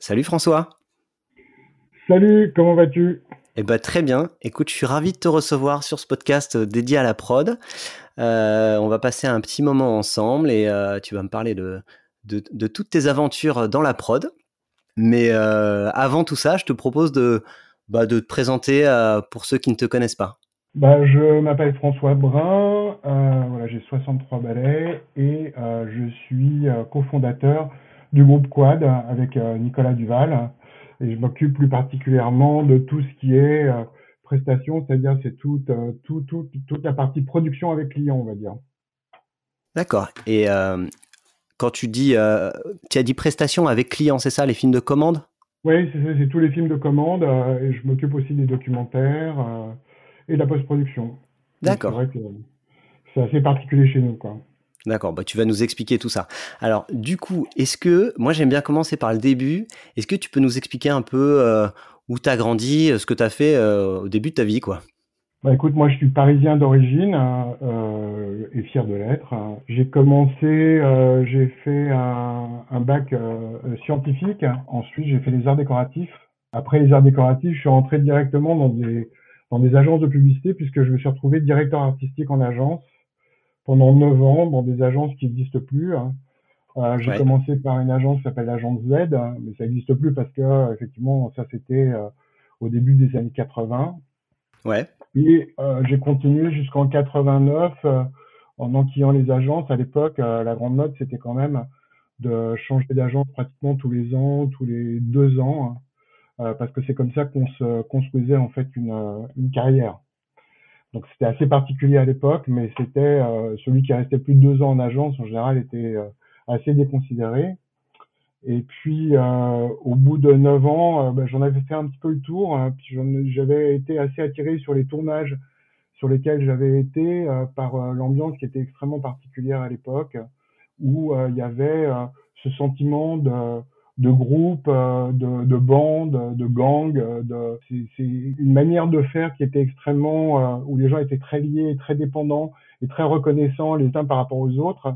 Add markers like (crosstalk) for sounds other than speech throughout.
Salut François Salut, comment vas-tu? Eh ben, très bien. Écoute, je suis ravi de te recevoir sur ce podcast euh, dédié à la prod. Euh, on va passer un petit moment ensemble et euh, tu vas me parler de, de, toutes tes aventures dans la prod. Mais avant tout ça, je te propose de, bah, de te présenter pour ceux qui ne te connaissent pas. Bah, je m'appelle François Brun, voilà, j'ai 63 balais et je suis cofondateur du groupe Quad avec Nicolas Duval et je m'occupe plus particulièrement de tout ce qui est euh, prestation, c'est-à-dire c'est toute, euh, tout, tout, toute la partie production avec client, on va dire. D'accord. Et euh, quand tu dis, tu as dit prestation avec client, c'est ça, les films de commande? Oui, c'est tous les films de commande et je m'occupe aussi des documentaires et de la post-production. D'accord. C'est assez particulier chez nous, quoi. D'accord, bah tu vas nous expliquer tout ça. Alors, du coup, est-ce que, moi j'aime bien commencer par le début, est-ce que tu peux nous expliquer un peu euh, où tu as grandi, euh, ce que tu as fait euh, au début de ta vie, quoi? Bah écoute, moi je suis parisien d'origine et fier de l'être. J'ai commencé, j'ai fait un, un bac scientifique. Ensuite, j'ai fait les arts décoratifs. Après les arts décoratifs, je suis rentré directement dans des dans des agences de publicité puisque je me suis retrouvé directeur artistique en agence pendant 9 ans dans des agences qui n'existent plus. Hein. Euh, j'ai commencé par une agence qui s'appelle l'agence Z, mais ça n'existe plus parce que effectivement ça c'était euh, au début des années 80. Ouais. Et euh, j'ai continué jusqu'en 89 euh, en enquillant les agences. À l'époque, la grande mode c'était quand même de changer d'agence pratiquement tous les ans, tous les deux ans, hein, parce que c'est comme ça qu'on se construisait en fait une, une carrière. Donc c'était assez particulier à l'époque, mais c'était euh, celui qui restait plus de deux ans en agence en général était euh, assez déconsidéré. Et puis euh, au bout de neuf ans, ben, j'en avais fait un petit peu le tour. Hein, j'avais été assez attiré sur les tournages sur lesquels j'avais été par l'ambiance qui était extrêmement particulière à l'époque, où il y avait ce sentiment de de groupes, euh, de, de bandes, de gangs. De, c'est une manière de faire qui était extrêmement, euh, où les gens étaient très liés, très dépendants et très reconnaissants les uns par rapport aux autres.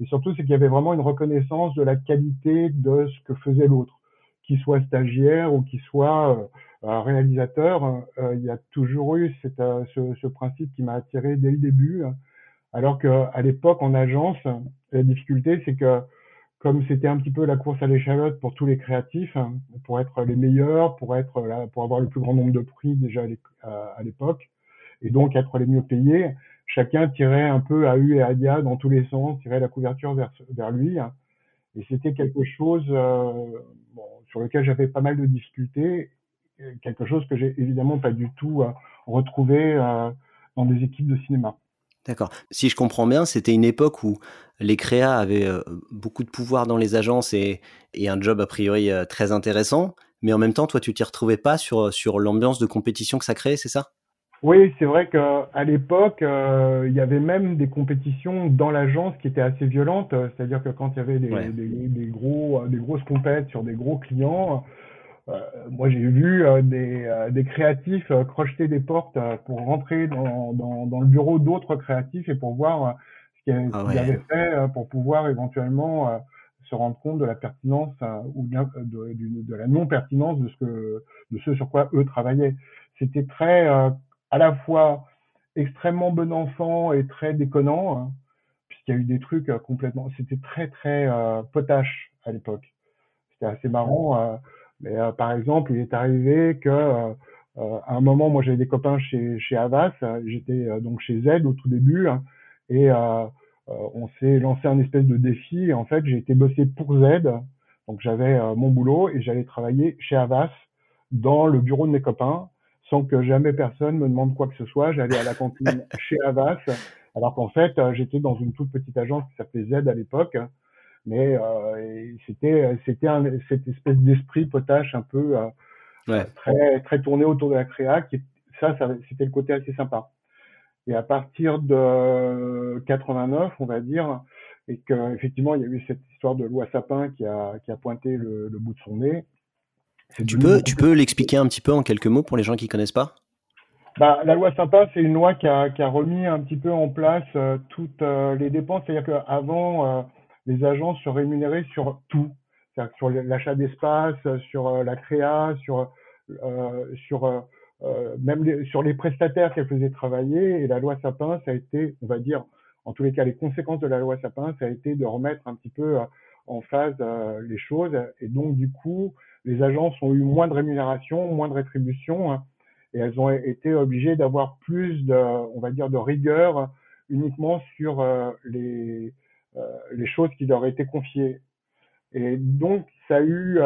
Et surtout, c'est qu'il y avait vraiment une reconnaissance de la qualité de ce que faisait l'autre, qu'il soit stagiaire ou qu'il soit euh, réalisateur. il y a toujours eu cette, ce, ce, principe qui m'a attiré dès le début. Alors qu'à l'époque, en agence, la difficulté, c'est que comme c'était un petit peu la course à l'échalote pour tous les créatifs, hein, pour être les meilleurs, pour être là, pour avoir le plus grand nombre de prix déjà à l'époque, et donc être les mieux payés, chacun tirait un peu à U et à dia dans tous les sens, tirait la couverture vers, lui, et c'était quelque chose euh, sur lequel j'avais pas mal de difficultés, quelque chose que j'ai évidemment pas du tout euh, retrouvé euh, dans des équipes de cinéma. D'accord. Si je comprends bien, c'était une époque où les créas avaient beaucoup de pouvoir dans les agences et, un job a priori très intéressant, mais en même temps, toi, tu t'y retrouvais pas sur, sur l'ambiance de compétition que ça créait, c'est ça? Oui, c'est vrai qu'à l'époque, euh, il y avait même des compétitions dans l'agence qui étaient assez violentes, c'est-à-dire que quand il y avait des, gros, des grosses compètes sur des gros clients, moi, j'ai vu euh, des, euh, des, créatifs crocheter des portes pour rentrer dans, dans, dans le bureau d'autres créatifs et pour voir ce qu'ils ah avaient fait pour pouvoir éventuellement se rendre compte de la pertinence ou bien de, de, de, la non pertinence de ce que de ce sur quoi eux travaillaient. C'était très à la fois extrêmement bon enfant et très déconnant hein, puisqu'il y a eu des trucs complètement c'était très très potache à l'époque. C'était assez marrant. Mais euh, par exemple, il est arrivé que euh, euh, à un moment, moi j'avais des copains chez, chez Avas, j'étais donc chez Z au tout début, hein, et on s'est lancé un espèce de défi. Et en fait, j'ai été bosser pour Z, donc j'avais mon boulot et j'allais travailler chez Avas dans le bureau de mes copains, sans que jamais personne me demande quoi que ce soit. J'allais à la cantine (laughs) chez Avas, alors qu'en fait, j'étais dans une toute petite agence qui s'appelait Z à l'époque, mais c'était c'était cette espèce d'esprit potache un peu très très tourné autour de la créa. Qui, ça, ça c'était le côté assez sympa. Et à partir de 89, on va dire, et qu'effectivement, il y a eu cette histoire de loi Sapin qui a, qui a pointé le, bout de son nez. Tu peux, tu peux l'expliquer un petit peu en quelques mots pour les gens qui connaissent pas? Bah, la loi Sapin, c'est une loi qui a, qui a, remis un petit peu en place euh, toutes euh, les dépenses. C'est-à-dire qu'avant, euh, les agences se rémunéraient sur tout. C'est-à-dire sur l'achat d'espace, sur la créa, sur, sur même sur les prestataires qu'elles faisaient travailler. Et la loi Sapin, ça a été, on va dire, en tous les cas, les conséquences de la loi Sapin, ça a été de remettre un petit peu euh, en phase euh, les choses. Et donc, du coup, les agences ont eu moins de rémunération, moins de rétribution, hein, et elles ont été obligées d'avoir plus de, on va dire, de rigueur uniquement sur euh, les, les choses qui leur étaient confiées. Et donc, ça a eu,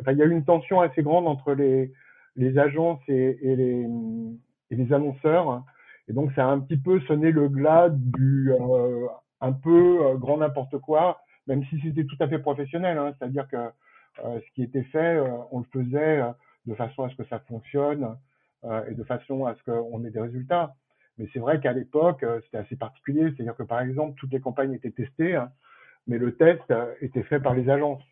enfin, il y a eu une tension assez grande entre les, les agences et, et, les, et les annonceurs et donc, ça a un petit peu sonné le glas du euh, un peu euh, grand n'importe quoi, même si c'était tout à fait professionnel. Hein, C'est-à-dire que euh, ce qui était fait, on le faisait de façon à ce que ça fonctionne et de façon à ce qu'on ait des résultats. Mais c'est vrai qu'à l'époque, c'était assez particulier. C'est-à-dire que, par exemple, toutes les campagnes étaient testées, hein, mais le test était fait par les agences.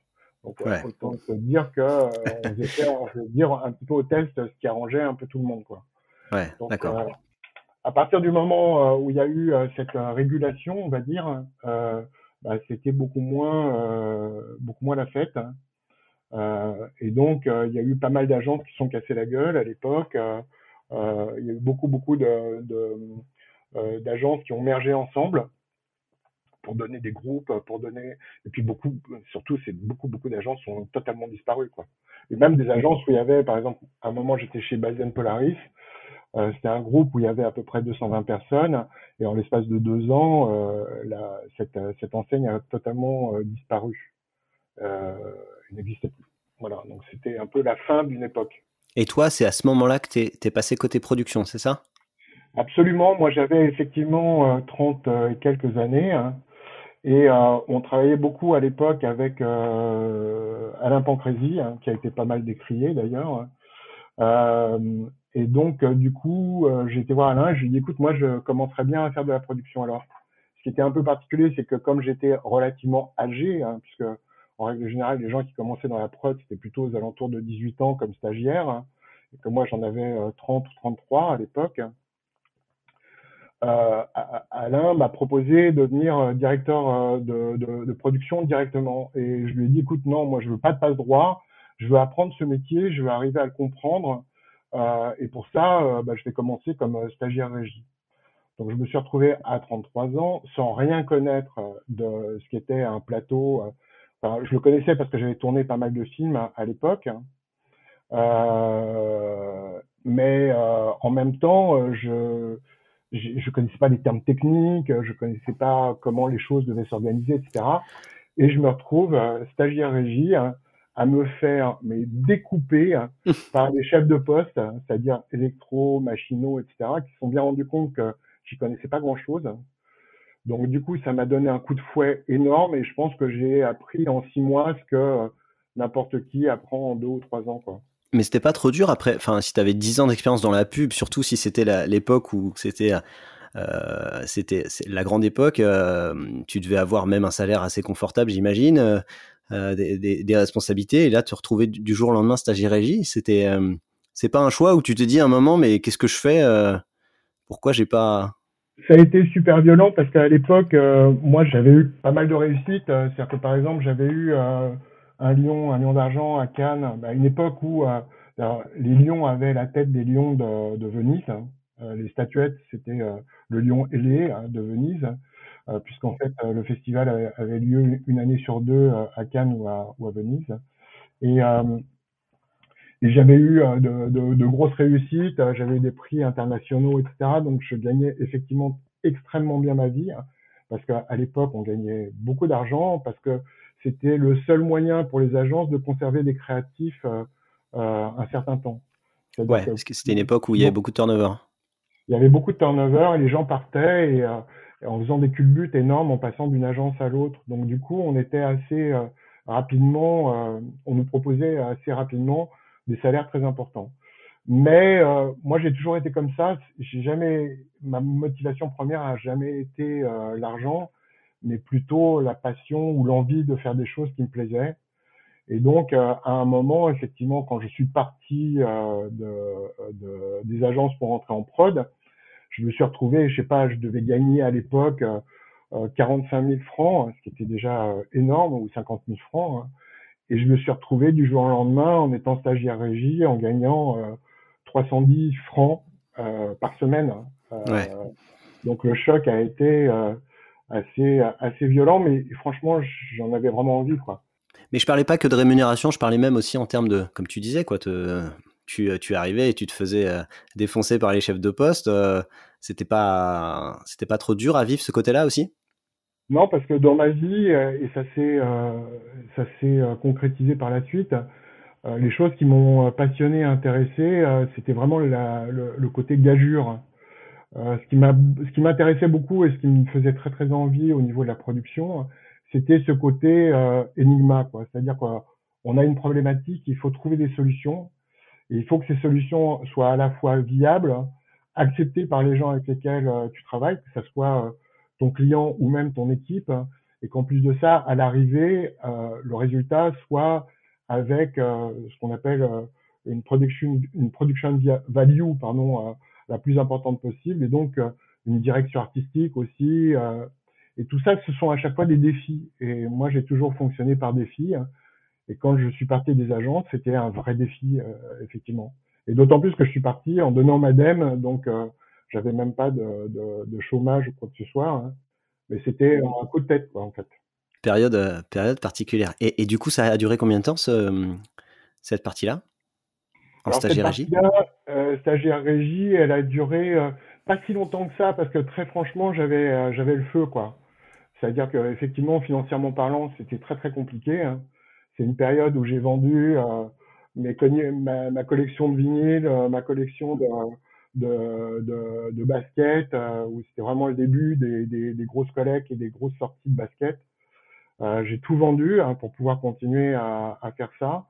Donc, ouais. autant se dire que on faisait, dire un petit peu au test ce qui arrangeait un peu tout le monde, quoi. Ouais, d'accord à partir du moment euh, où il y a eu euh, cette euh, régulation, on va dire, bah, c'était beaucoup moins, beaucoup moins la fête. Hein. et donc, il y a eu pas mal d'agences qui sont cassées la gueule à l'époque. Il y a eu beaucoup, beaucoup de d'agences qui ont mergé ensemble pour donner des groupes, pour donner et puis beaucoup, surtout c'est beaucoup beaucoup d'agences sont totalement disparues quoi. Et même des agences où il y avait, par exemple, à un moment j'étais chez Bazen Polaris, euh, c'était un groupe où il y avait à peu près 220 personnes et en l'espace de deux ans, euh, cette, enseigne a totalement euh, disparu. Euh, il n'existait plus. Voilà, donc c'était un peu la fin d'une époque. Et toi, c'est à ce moment-là que tu es, passé côté production, c'est ça? Absolument. Moi, j'avais effectivement 30 et quelques années. Hein, et on travaillait beaucoup à l'époque avec Alain Pancrézy, hein, qui a été pas mal décrié d'ailleurs. Euh, et donc, euh, du coup, euh, j'ai été voir Alain, je lui ai dit, écoute, moi, je commencerais bien à faire de la production. Alors, ce qui était un peu particulier, c'est que comme j'étais relativement âgé, hein, puisque en règle générale, les gens qui commençaient dans la prod, c'était plutôt aux alentours de 18 ans comme stagiaire, hein, et que moi, j'en avais 30 ou 33 à l'époque. Euh, Alain m'a proposé de devenir directeur de, de, production directement. Et je lui ai dit, écoute, non, moi, je veux pas de passe droit, je veux apprendre ce métier, je veux arriver à le comprendre. Euh, et pour ça, euh, bah, je vais commencer comme euh, stagiaire régie. Donc je me suis retrouvé à 33 ans sans rien connaître de ce qu'était un plateau. Je le connaissais parce que j'avais tourné pas mal de films à, l'époque. Euh, mais euh, en même temps, je je connaissais pas les termes techniques, je connaissais pas comment les choses devaient s'organiser, etc. Et je me retrouve stagiaire régie hein, à me faire mais découper hein, (laughs) par les chefs de poste, hein, c'est-à-dire électro, machinaux, etc., qui se sont bien rendus compte que j'y connaissais pas grand-chose. Donc du coup, ça m'a donné un coup de fouet énorme et je pense que j'ai appris en six mois ce que euh, n'importe qui apprend en deux ou trois ans. Quoi. Mais c'était pas trop dur après, enfin si tu avais dix ans d'expérience dans la pub, surtout si c'était l'époque où c'était euh, la grande époque, euh, tu devais avoir même un salaire assez confortable, j'imagine. Des, responsabilités et là te retrouver du jour au lendemain stagiaire régie c'était c'est pas un choix où tu te dis un moment mais qu'est-ce que je fais pourquoi j'ai pas ça a été super violent parce qu'à l'époque moi j'avais eu pas mal de réussites c'est-à-dire que par exemple j'avais eu un lion un lion d'argent à Cannes à bah, une époque où les lions avaient la tête des lions de, Venise hein. les statuettes c'était le lion ailé de Venise euh, puisqu'en fait euh, le festival avait, lieu une année sur deux euh, à Cannes ou à, ou à Venise. Et j'avais eu de, de, de, grosses réussites, j'avais eu des prix internationaux, etc. Donc je gagnais effectivement extrêmement bien ma vie, hein, parce qu'à l'époque on gagnait beaucoup d'argent, parce que c'était le seul moyen pour les agences de conserver des créatifs euh, un certain temps. Ouais, parce que c'était une époque où il y avait beaucoup de turnover. Il y avait beaucoup de turnover et les gens partaient et, en faisant des culbutes énormes, en passant d'une agence à l'autre. Donc du coup, on était assez rapidement, on nous proposait assez rapidement des salaires très importants. Mais euh, moi, j'ai toujours été comme ça. J'ai jamais, ma motivation première a jamais été euh, l'argent, mais plutôt la passion ou l'envie de faire des choses qui me plaisaient. Et donc, euh, à un moment, effectivement, quand je suis parti de, de, des agences pour rentrer en prod, je me suis retrouvé, je sais pas, je devais gagner à l'époque 45 000 francs, ce qui était déjà énorme, ou 50 000 francs. Hein. Et je me suis retrouvé du jour au lendemain en étant stagiaire régie, en gagnant 310 francs euh, par semaine. Euh, donc le choc a été euh, assez assez violent, mais franchement, j'en avais vraiment envie, quoi. Mais je parlais pas que de rémunération, je parlais même aussi en termes de, comme tu disais, quoi, te, tu, tu arrivais et tu te faisais défoncer par les chefs de poste. c'était pas, c'était pas trop dur à vivre ce côté-là aussi? Non, parce que dans ma vie, et ça s'est, ça s'est concrétisé par la suite, euh, les choses qui m'ont euh, passionné, intéressé, euh, c'était vraiment la, le, le, côté gageure. ce qui m'a, ce qui m'intéressait beaucoup et ce qui me faisait très très envie au niveau de la production, c'était ce côté énigma, quoi. C'est-à-dire qu'on a une problématique, il faut trouver des solutions, et il faut que ces solutions soient à la fois viables, acceptées par les gens avec lesquels tu travailles, que ce soit ton client ou même ton équipe, et qu'en plus de ça, à l'arrivée, le résultat soit avec euh, ce qu'on appelle euh, une production, une production value, pardon, euh, la plus importante possible, et donc une direction artistique aussi. et tout ça, ce sont à chaque fois des défis. Et moi, j'ai toujours fonctionné par défis. Et quand je suis parti des agences, c'était un vrai défi, effectivement. Et d'autant plus que je suis parti en donnant ma dème, donc euh, j'avais même pas de, de, de, chômage ou quoi que ce soit. Hein. Mais c'était un coup de tête, quoi, en fait période, euh, période particulière. Et, et, du coup, ça a duré combien de temps ce, cette partie-là? En stagiaire régie? euh, Stagiaire régie, elle a duré euh, pas si longtemps que ça, parce que très franchement, j'avais euh, j'avais le feu, quoi. C'est-à-dire qu'effectivement, financièrement parlant, c'était très très compliqué. Hein. C'est une période où j'ai vendu mes, ma, ma, collection de vinyles, ma collection de, de, de, de baskets, où c'était vraiment le début des, des, des, grosses collectes et des grosses sorties de baskets. Euh, j'ai tout vendu hein, pour pouvoir continuer à, à, faire ça.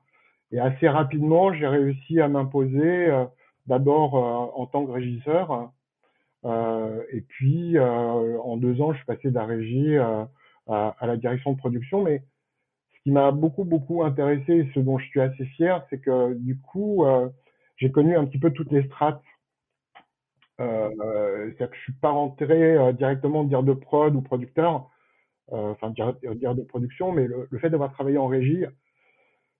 Et assez rapidement, j'ai réussi à m'imposer euh, d'abord euh, en tant que régisseur. et puis, en deux ans, je suis passé de la régie à, à, la direction de production. Mais ce qui m'a beaucoup, beaucoup intéressé et ce dont je suis assez fier, c'est que du coup, j'ai connu un petit peu toutes les strates. Euh, C'est-à-dire que je suis pas rentré directement dire de prod ou producteur euh, enfin dire, de production, mais le, fait d'avoir travaillé en régie,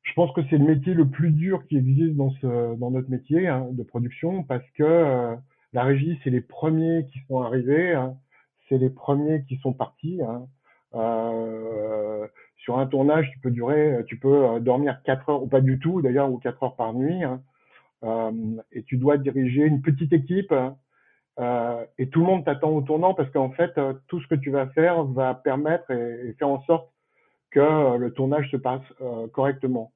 je pense que c'est le métier le plus dur qui existe dans, ce, dans notre métier hein, de production parce que euh, la régie, c'est les premiers qui sont arrivés, hein, c'est les premiers qui sont partis. Hein. Euh, sur un tournage, tu peux durer, tu peux euh, dormir 4 heures ou pas du tout d'ailleurs ou 4 heures par nuit, hein. euh, et tu dois diriger une petite équipe hein. Euh, et tout le monde t'attend au tournant parce qu'en fait, euh, tout ce que tu vas faire va permettre et, faire en sorte que euh, le tournage se passe correctement.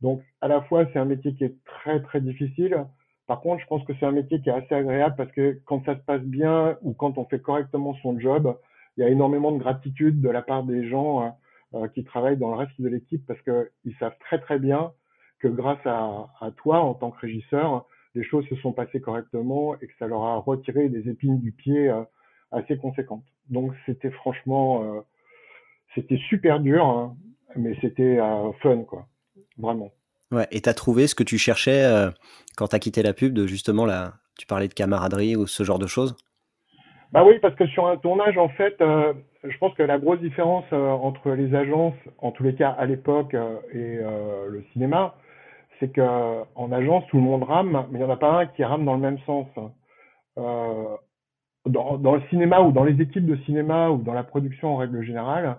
Donc, à la fois, c'est un métier qui est très, très difficile. Par contre, je pense que c'est un métier qui est assez agréable parce que quand ça se passe bien ou quand on fait correctement son job, il y a énormément de gratitude de la part des gens qui travaillent dans le reste de l'équipe parce qu'ils savent très, très bien que grâce à, à toi, en tant que régisseur, les choses se sont passées correctement et que ça leur a retiré des épines du pied euh, assez conséquentes. Donc c'était franchement, euh, c'était super dur, hein, mais c'était euh, fun, quoi, vraiment. Ouais, et tu as trouvé ce que tu cherchais quand tu as quitté la pub, de justement, la, tu parlais de camaraderie ou ce genre de choses? Bah oui, parce que sur un tournage, en fait, je pense que la grosse différence entre les agences, en tous les cas à l'époque, et le cinéma, c'est qu'en agence, tout le monde rame, mais il n'y en a pas un qui rame dans le même sens. Euh, dans, dans, le cinéma ou dans les équipes de cinéma ou dans la production en règle générale,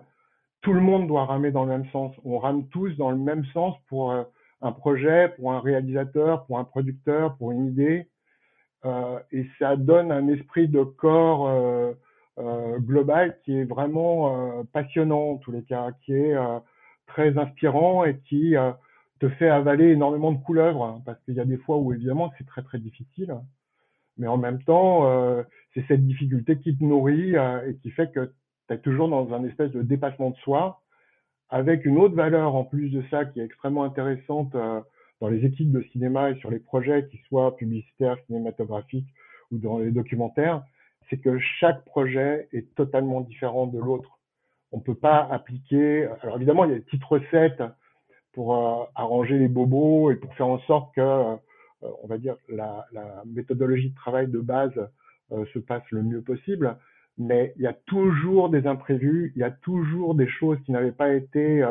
tout le monde doit ramer dans le même sens. On rame tous dans le même sens pour euh, un projet, pour un réalisateur, pour un producteur, pour une idée. Euh, et ça donne un esprit de corps euh, euh global qui est vraiment passionnant en tous les cas, qui est très inspirant et qui te fait avaler énormément de couleuvres, hein, parce qu'il y a des fois où évidemment c'est très très difficile. mais en même temps, euh, c'est cette difficulté qui te nourrit euh, et qui fait que tu es toujours dans un espèce de dépassement de soi, avec une autre valeur en plus de ça qui est extrêmement intéressante euh, dans les équipes de cinéma et sur les projets, qui soient publicitaires, cinématographiques ou dans les documentaires, c'est que chaque projet est totalement différent de l'autre. On peut pas appliquer. Alors évidemment, il y a des petites recettes pour euh, arranger les bobos et pour faire en sorte que, euh, on va dire, la, méthodologie de travail de base euh, se passe le mieux possible. Mais il y a toujours des imprévus, il y a toujours des choses qui n'avaient pas été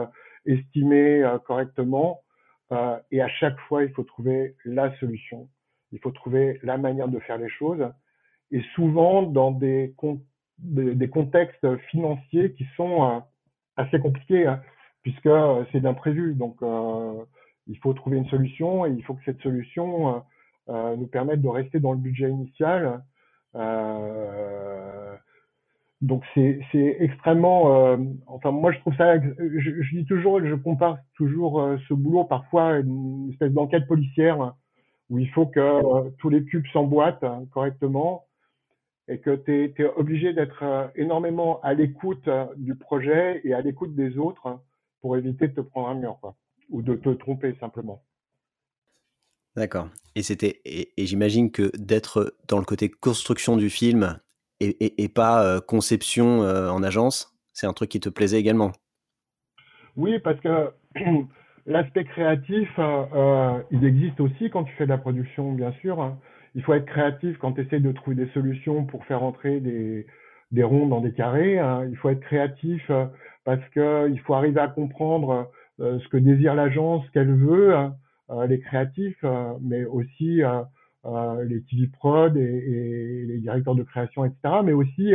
estimées correctement. et à chaque fois, il faut trouver la solution. Il faut trouver la manière de faire les choses et souvent dans des, contextes financiers qui sont assez compliqués, hein, puisque euh, c'est d'imprévu. Donc, euh, il faut trouver une solution et il faut que cette solution nous permette de rester dans le budget initial. donc, c'est extrêmement. enfin, moi, je trouve ça. Je, dis toujours, je compare toujours ce boulot parfois à une espèce d'enquête policière où il faut que tous les cubes s'emboîtent hein, correctement et que tu es, obligé d'être euh, énormément à l'écoute euh, du projet et à l'écoute des autres pour éviter de te prendre un mur, quoi, ou de te tromper simplement. D'accord. Et c'était et, j'imagine que d'être dans le côté construction du film et, et, pas euh, conception en agence, c'est un truc qui te plaisait également? Oui, parce que (clears throat) l'aspect créatif, il existe aussi quand tu fais de la production, bien sûr. Hein il faut être créatif quand tu essaies de trouver des solutions pour faire entrer des, des ronds dans des carrés. Hein. Il faut être créatif euh, parce qu'il faut arriver à comprendre euh, ce que désire l'agence, ce qu'elle veut, hein. euh, les créatifs, mais aussi les TV prod et, les directeurs de création, etc. Mais aussi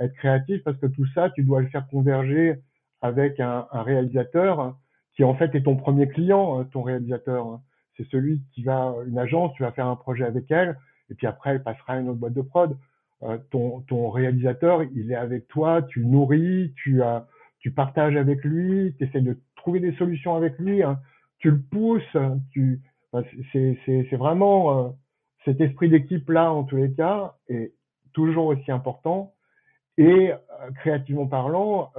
être créatif parce que tout ça, tu dois le faire converger avec un, un réalisateur qui en fait est ton premier client, ton réalisateur c'est celui qui va, une agence, tu vas faire un projet avec elle, et puis après, elle passera à une autre boîte de prod. Euh, ton, ton réalisateur, il est avec toi, tu nourris, tu, tu partages avec lui, tu essaies de trouver des solutions avec lui, hein. tu le pousses, tu, c'est vraiment euh, cet esprit d'équipe-là, en tous les cas, est toujours aussi important. Et euh, créativement parlant,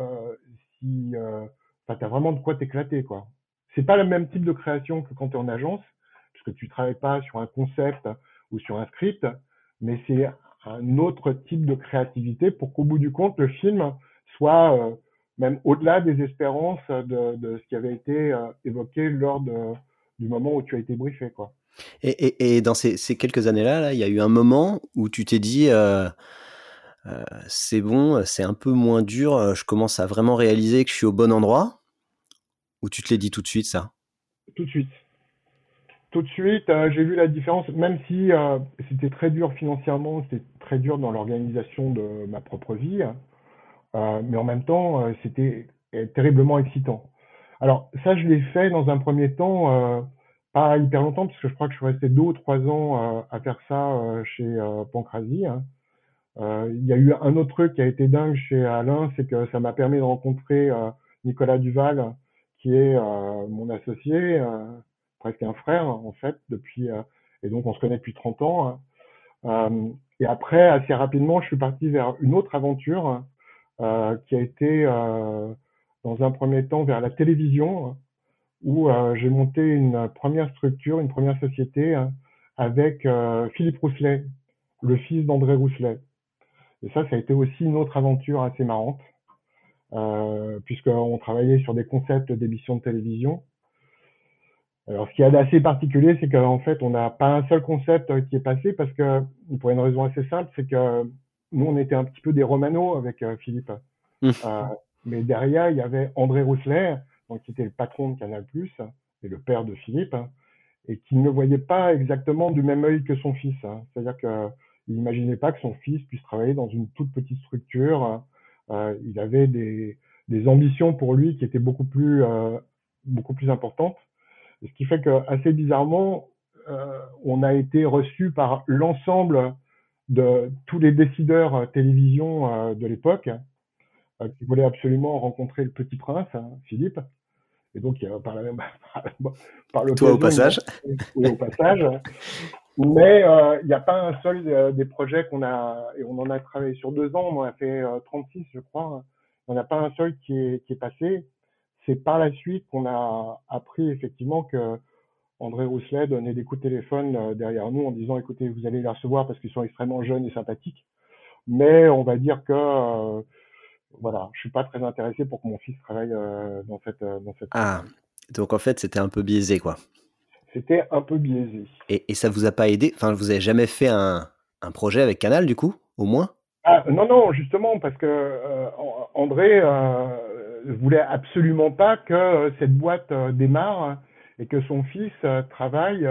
si, tu as vraiment de quoi t'éclater, quoi c'est pas le même type de création que quand tu es en agence, puisque tu travailles pas sur un concept ou sur un script, mais c'est un autre type de créativité pour qu'au bout du compte, le film soit euh, même au-delà des espérances de, de, ce qui avait été euh, évoqué lors de, du moment où tu as été briefé. Quoi. Et, et, et dans ces, ces quelques années-là, là, il y a eu un moment où tu t'es dit, euh, euh c'est bon, c'est un peu moins dur, je commence à vraiment réaliser que je suis au bon endroit? Ou tu te l'es dit tout de suite, ça? Tout de suite. Tout de suite, euh, j'ai vu la différence, même si euh, c'était très dur financièrement, c'était très dur dans l'organisation de ma propre vie, euh, mais en même temps, c'était terriblement excitant. Alors ça, je l'ai fait dans un premier temps, pas hyper longtemps, parce que je crois que je suis resté deux ou trois ans à faire ça chez Pancrasie. Hein. Il y a eu un autre truc qui a été dingue chez Alain, c'est que ça m'a permis de rencontrer Nicolas Duval, qui est euh, mon associé, euh, presque un frère en fait, depuis euh, et donc on se connaît depuis 30 ans. Hein. et après, assez rapidement, je suis parti vers une autre aventure qui a été dans un premier temps vers la télévision, où j'ai monté une première structure, une première société avec Philippe Rousselet, le fils d'André Rousselet. Et ça, ça a été aussi une autre aventure assez marrante euh, puisqu'on travaillait sur des concepts d'émissions de télévision. Alors, ce qui est assez particulier, c'est qu'en fait, on n'a pas un seul concept qui est passé parce que, pour une raison assez simple, c'est que nous, on était un petit peu des Romano avec euh, Philippe. Mmh. Euh, mais derrière, il y avait André Rousselet, donc, qui était le patron de Canal+, et le père de Philippe, et qui ne voyait pas exactement du même œil que son fils. Hein. C'est-à-dire qu'il n'imaginait pas que son fils puisse travailler dans une toute petite structure euh, il avait des, des, ambitions pour lui qui étaient beaucoup plus, euh, beaucoup plus importantes. Ce qui fait que, assez bizarrement, euh, on a été reçu par l'ensemble de tous les décideurs télévision de l'époque qui voulaient absolument rencontrer le petit prince, hein, Philippe. Et donc, par, la même, (laughs) par, Toi au passage. au passage. Mais il n'y a pas un seul des projets qu'on a, et on en a travaillé sur deux ans, on en a fait 36 je crois, on n'a pas un seul qui est, qui est passé. C'est par la suite qu'on a appris effectivement que André Rousselet donnait des coups de téléphone derrière nous en disant écoutez, vous allez les recevoir parce qu'ils sont extrêmement jeunes et sympathiques. Mais on va dire que voilà, je suis pas très intéressé pour que mon fils travaille euh, dans cette euh, dans cette. Ah, donc en fait c'était un peu biaisé quoi. C'était un peu biaisé. Et, et, ça vous a pas aidé? Enfin, vous avez jamais fait un, un projet avec Canal du coup, au moins? Ah, Non, non, justement parce que euh, André euh, voulait absolument pas que cette boîte démarre et que son fils travaille.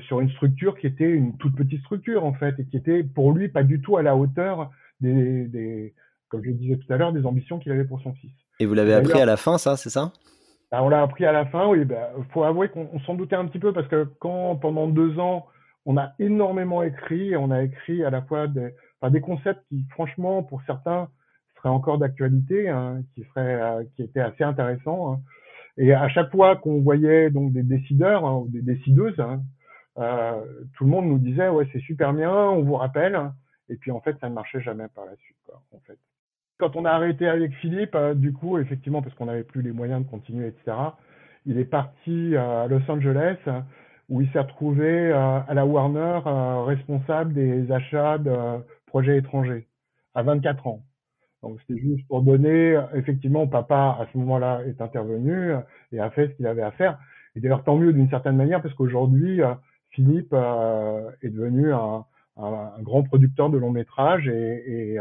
sur une structure qui était une toute petite structure en fait et qui était pour lui pas du tout à la hauteur des, des, comme je le disais tout à l'heure, des ambitions qu'il avait pour son fils. Et vous l'avez appris à la fin, ça, c'est ça? bah, On l'a appris à la fin, oui. Il bah, faut avouer qu'on s'en doutait un petit peu parce que quand, pendant deux ans, on a énormément écrit, on a écrit à la fois des, enfin, des concepts qui, franchement, pour certains, seraient encore d'actualité, hein, qui, seraient, euh, qui étaient assez intéressants. Hein. Et à chaque fois qu'on voyait donc des décideurs hein, ou des décideuses, hein, euh, tout le monde nous disait ouais c'est super bien, on vous rappelle. Et puis en fait ça ne marchait jamais par la suite quoi, en fait. Quand on a arrêté avec Philippe, euh, du coup, effectivement, parce qu'on n'avait plus les moyens de continuer, etc., il est parti à Los Angeles, où il s'est retrouvé euh, à la Warner euh, responsable des achats de projets étrangers, à 24 ans. C'était juste pour donner, effectivement, papa à ce moment-là est intervenu et a fait ce qu'il avait à faire. Et d'ailleurs tant mieux d'une certaine manière parce qu'aujourd'hui Philippe est devenu un, grand producteur de long métrage et,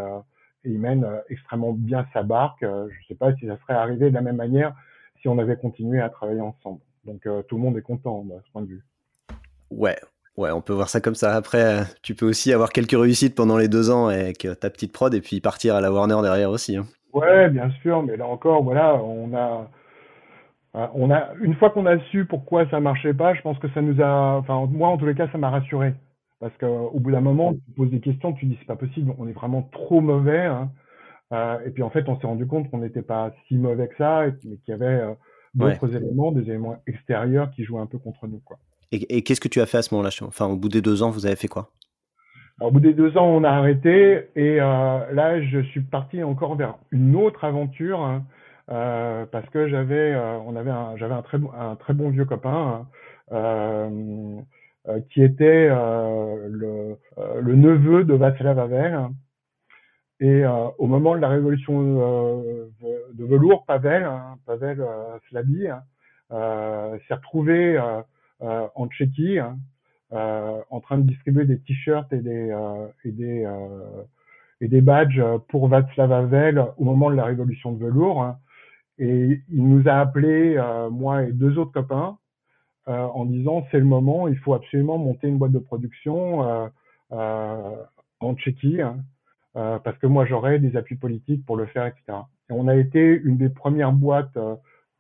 il mène euh, extrêmement bien sa barque. Euh, je ne sais pas si ça serait arrivé de la même manière si on avait continué à travailler ensemble. Donc euh, tout le monde est content de ce point de vue. Ouais, ouais, on peut voir ça comme ça. Après, tu peux aussi avoir quelques réussites pendant les deux ans avec ta petite prod et puis partir à la Warner derrière aussi. Hein. Ouais, bien sûr, mais là encore, voilà, on a, on a, une fois qu'on a su pourquoi ça marchait pas, je pense que ça nous a, enfin moi en tous les cas, ça m'a rassuré. Parce qu'au bout d'un moment, tu poses des questions, tu dis c'est pas possible, on est vraiment trop mauvais. Hein. Euh, et puis en fait, on s'est rendu compte qu'on n'était pas si mauvais que ça, mais qu'il y avait euh, d'autres éléments, des éléments extérieurs qui jouaient un peu contre nous. Quoi. Et, qu'est-ce que tu as fait à ce moment-là Enfin, au bout des deux ans, vous avez fait quoi? Au bout des deux ans, on a arrêté, et euh, là, je suis parti encore vers une autre aventure, hein, euh, parce que j'avais, euh, on avait, j'avais un très, un très bon vieux copain. Hein, euh, qui était euh, le, euh, neveu de Václav Havel. Et au moment de la révolution de velours, Pavel, hein, Pavel Slaby, s'est retrouvé en Tchéquie hein, en train de distribuer des t-shirts et des et des et des badges pour Václav Havel au moment de la révolution de velours. Hein. Et il nous a appelé, moi et deux autres copains, euh, en disant c'est le moment, il faut absolument monter une boîte de production euh, euh, en Tchéquie, hein, parce que moi j'aurais des appuis politiques pour le faire, etc. Et on a été une des premières boîtes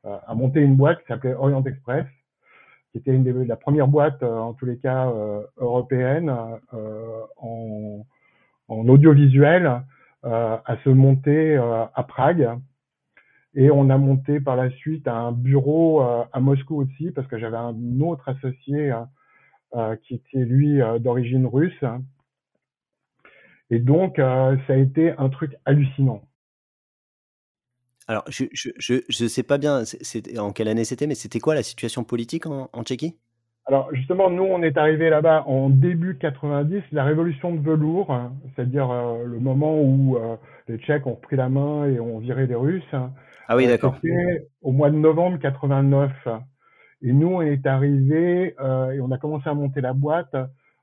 à monter une boîte qui s'appelait Orient Express, qui était une des la première boîte, en tous les cas européenne, en, en, audiovisuel, à se monter à Prague et on a monté par la suite un bureau euh, à Moscou aussi, parce que j'avais un autre associé euh, qui était lui euh, d'origine russe. Et donc, ça a été un truc hallucinant. Alors, je je, je, sais pas bien en quelle année c'était, mais c'était quoi la situation politique en, en Tchéquie? Alors justement, nous, on est arrivé là-bas en début 90, la révolution de velours, hein, c'est-à-dire le moment où les Tchèques ont pris la main et ont viré les Russes. Hein, ah oui, d'accord. C'était au mois de novembre 89. Et nous, on est arrivé euh, et on a commencé à monter la boîte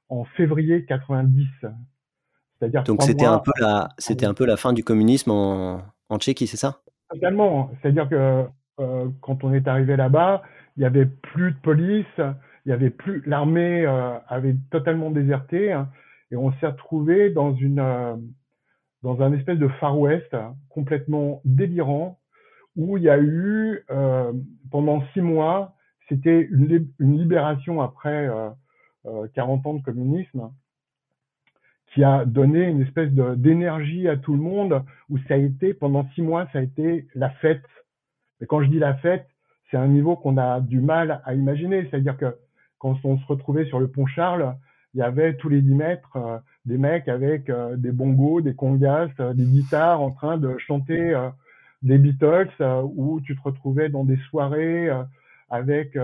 en février 90. C'est-à-dire donc c'était un peu la c'était un peu la fin du communisme en, en Tchéquie, c'est ça? Totalement. C'est-à-dire que euh, quand on est arrivé là-bas, il y avait plus de police, il y avait plus l'armée euh, avait totalement déserté hein, et on s'est retrouvé dans une euh, dans un espèce de Far West complètement délirant où il y a eu euh, pendant six mois, c'était une, libération après euh, euh, 40 ans de communisme, qui a donné une espèce d'énergie à tout le monde, où ça a été, pendant six mois, ça a été la fête. Et quand je dis la fête, c'est un niveau qu'on a du mal à imaginer. C'est-à-dire que quand on se retrouvait sur le pont Charles, il y avait tous les 10 mètres des mecs avec des bongos, des congas, des guitares en train de chanter des Beatles, où tu te retrouvais dans des soirées avec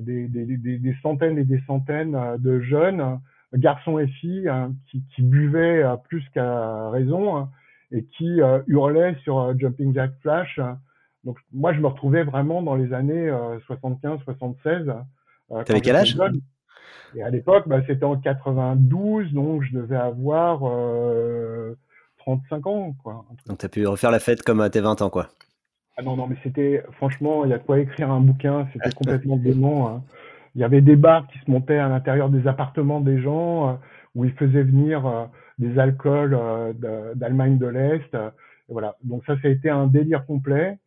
des, des, des, centaines et des centaines de jeunes, garçons et filles, hein, qui, qui, buvaient plus qu'à raison hein, et qui hurlaient sur Jumping Jack Flash. Donc moi, je me retrouvais vraiment dans les années 75-76. Euh, T'avais quel âge? Et à l'époque, bah, c'était en 92, donc je devais avoir 35 ans. Quoi, donc tu as pu refaire la fête comme à tes 20 ans, quoi. Ah non, non, mais c'était, franchement, il y a quoi écrire un bouquin, c'était (laughs) complètement dément. Hein. Il y avait des bars qui se montaient à l'intérieur des appartements des gens, euh, où ils faisaient venir euh, des alcools d'Allemagne de l'Est. voilà. Donc ça, ça a été un délire complet.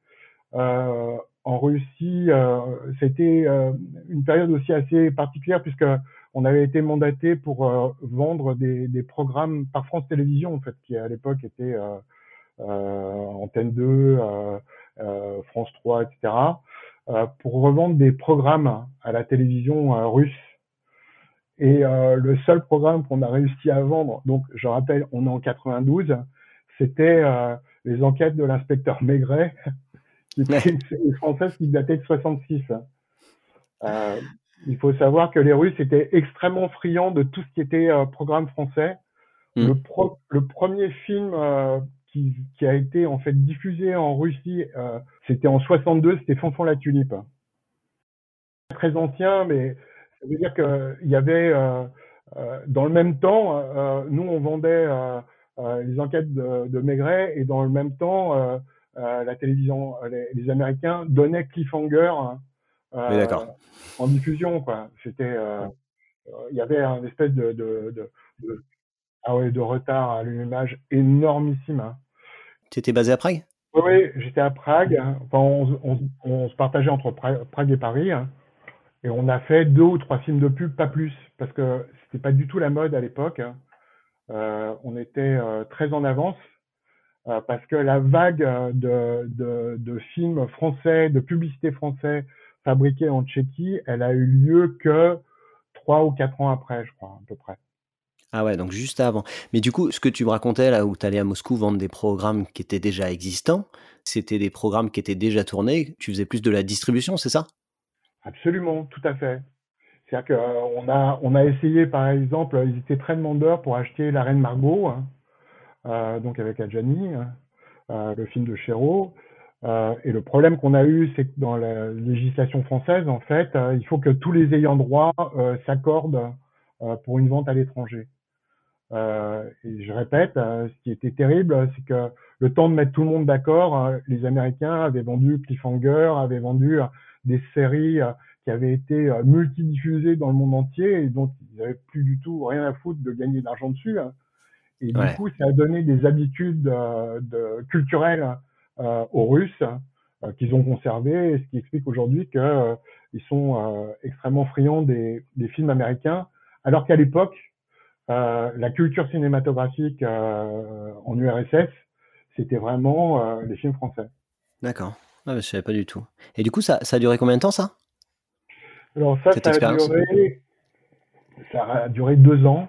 Euh, en Russie, euh, c'était euh, une période aussi assez particulière puisque on avait été mandaté pour vendre des, des, programmes par France Télévisions en fait, qui à l'époque était Antenne 2, France 3, etc. pour revendre des programmes à la télévision russe. Et le seul programme qu'on a réussi à vendre, donc je rappelle, on est en 92, c'était les enquêtes de l'inspecteur Maigret (laughs) c'est une française qui datait de 66. Euh, il faut savoir que les Russes étaient extrêmement friands de tout ce qui était euh, programme français. Hmm. Le, premier film euh, qui, a été en fait diffusé en Russie, c'était en 62, c'était Fanfan la tulipe. Très ancien, mais ça veut dire qu'il y avait dans le même temps, nous on vendait les enquêtes de, de, Maigret et dans le même temps euh, la télévision, euh, les, Américains donnaient Cliffhanger euh, en diffusion. Quoi. C'était, il y avait un espèce de, de, de, ah ouais, de retard à l'image énormissime. Hein. Tu étais basé à Prague? Oui, j'étais à Prague. Enfin, on, on, se partageait entre Prague et Paris. Hein. Et on a fait deux ou trois films de pub, pas plus, parce que c'était pas du tout la mode à l'époque. Hein. Euh, on était très en avance. Euh, parce que la vague euh, de, de, de, films français, de publicités français fabriqués en Tchéquie, elle a eu lieu que trois ou quatre ans après, je crois, à peu près. Ah ouais, donc juste avant. Mais du coup, ce que tu me racontais là où tu allais à Moscou vendre des programmes qui étaient déjà existants, c'était des programmes qui étaient déjà tournés, tu faisais plus de la distribution, c'est ça? Absolument, tout à fait. C'est-à-dire qu'on a, on a essayé, par exemple, ils étaient très demandeurs pour acheter La Reine Margot, hein, euh, donc avec Adjani, hein, euh, le film de Chéreau. Euh, et le problème qu'on a eu, c'est que dans la législation française, en fait, il faut que tous les ayants droit s'accordent pour une vente à l'étranger. Euh, et je répète, ce qui était terrible, c'est que le temps de mettre tout le monde d'accord, les Américains avaient vendu Cliffhanger, avaient vendu des séries qui avaient été multidiffusées dans le monde entier et donc ils n'avaient plus du tout rien à foutre de gagner de l'argent dessus. Hein. Et du coup, ça a donné des habitudes euh, de, culturelles euh, aux Russes euh, qu'ils ont conservées, ce qui explique aujourd'hui qu'ils sont extrêmement friands des, des, films américains, alors qu'à l'époque, la culture cinématographique en URSS, c'était vraiment les films français. D'accord. Ah, je savais pas du tout. Et du coup, ça, ça a duré combien de temps, ça? Alors ça, ça a, duré, ça a duré deux ans.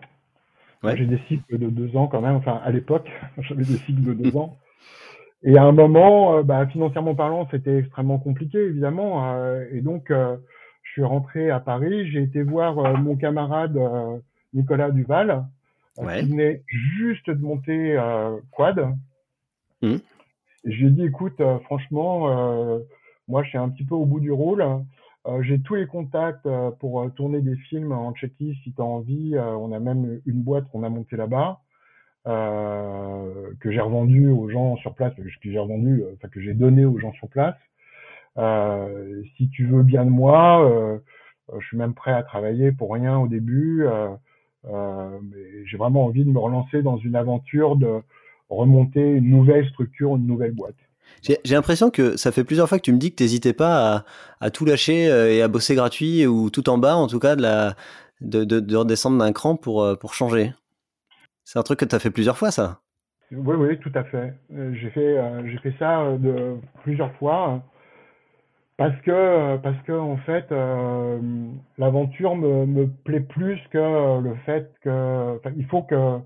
J'ai des cycles de deux ans quand même. Enfin, à l'époque, (laughs) j'avais des cycles de deux ans. Et à un moment, euh, bah, financièrement parlant, c'était extrêmement compliqué, évidemment. Euh, et donc, euh, je suis rentré à Paris. J'ai été voir mon camarade Nicolas Duval, qui venait juste de monter Quad. Mmh. Et je lui ai dit, écoute, franchement, moi, je suis un petit peu au bout du rôle. Euh, j'ai tous les contacts euh, pour euh, tourner des films en Tchéquie si tu as envie. on a même une boîte qu'on a montée là-bas. que j'ai revendu aux gens sur place, que j'ai revendu, enfin que j'ai donné aux gens sur place. si tu veux bien de moi, je suis même prêt à travailler pour rien au début. Mais j'ai vraiment envie de me relancer dans une aventure de remonter une nouvelle structure, une nouvelle boîte. J'ai l'impression que ça fait plusieurs fois que tu me dis que tu n'hésitais pas à, tout lâcher euh, et à bosser gratuit ou tout en bas, en tout cas, de, la, de, de, redescendre d'un cran pour, euh, pour changer. C'est un truc que tu as fait plusieurs fois, ça Oui, oui, tout à fait. Euh, j'ai fait, j'ai fait ça de plusieurs fois. Parce que parce que en fait l'aventure me, me plaît plus que le fait que il faut que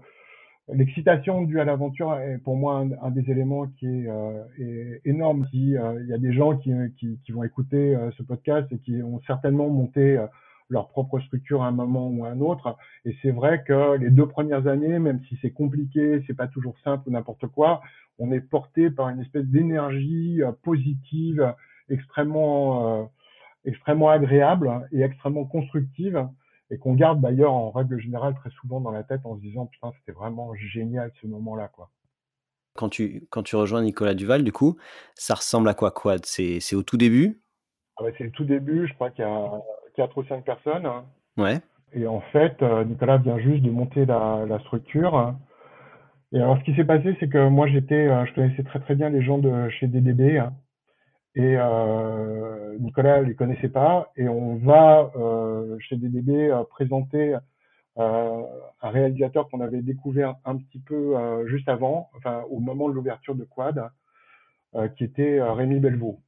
L'excitation due à l'aventure est pour moi un, des éléments qui est, euh, énorme. Si euh, il y a des gens qui, qui, qui vont écouter euh, ce podcast et qui ont certainement monté euh, leur propre structure à un moment ou à un autre, et c'est vrai que les deux premières années, même si c'est compliqué, c'est pas toujours simple ou n'importe quoi, on est porté par une espèce d'énergie positive, extrêmement extrêmement agréable et extrêmement constructive et qu'on garde d'ailleurs en règle générale très souvent dans la tête en se disant putain c'était vraiment génial ce moment-là quoi. Quand tu, quand tu rejoins Nicolas Duval, du coup, ça ressemble à quoi Quad C'est au tout début? Ah C'est le tout début, je crois qu'il y a 4 ou 5 personnes. Ouais. Et en fait, euh, Nicolas vient juste de monter la, la structure. Et alors, ce qui s'est passé, c'est que moi, j'étais, euh, je connaissais très très bien les gens de chez DDB. Et euh, Nicolas les connaissait pas. Et on va euh, chez DDB euh, présenter euh, un réalisateur qu'on avait découvert un petit peu juste avant, enfin au moment de l'ouverture de Quad, qui était Rémi Belvaux.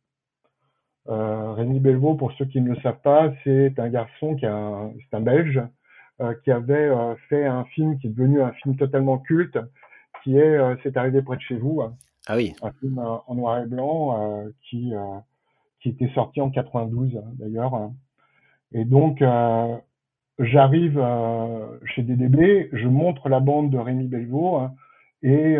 Rémi Belvaux, pour ceux qui ne le savent pas, c'est un garçon qui a, c'est un Belge, qui avait fait un film qui est devenu un film totalement culte, qui est C'est arrivé près de chez vous. Ah oui. Un film euh, en noir et blanc euh, qui, euh, qui était sorti en 92 d'ailleurs. Et donc, j'arrive chez DDB, je montre la bande de Rémi Belvaux hein, et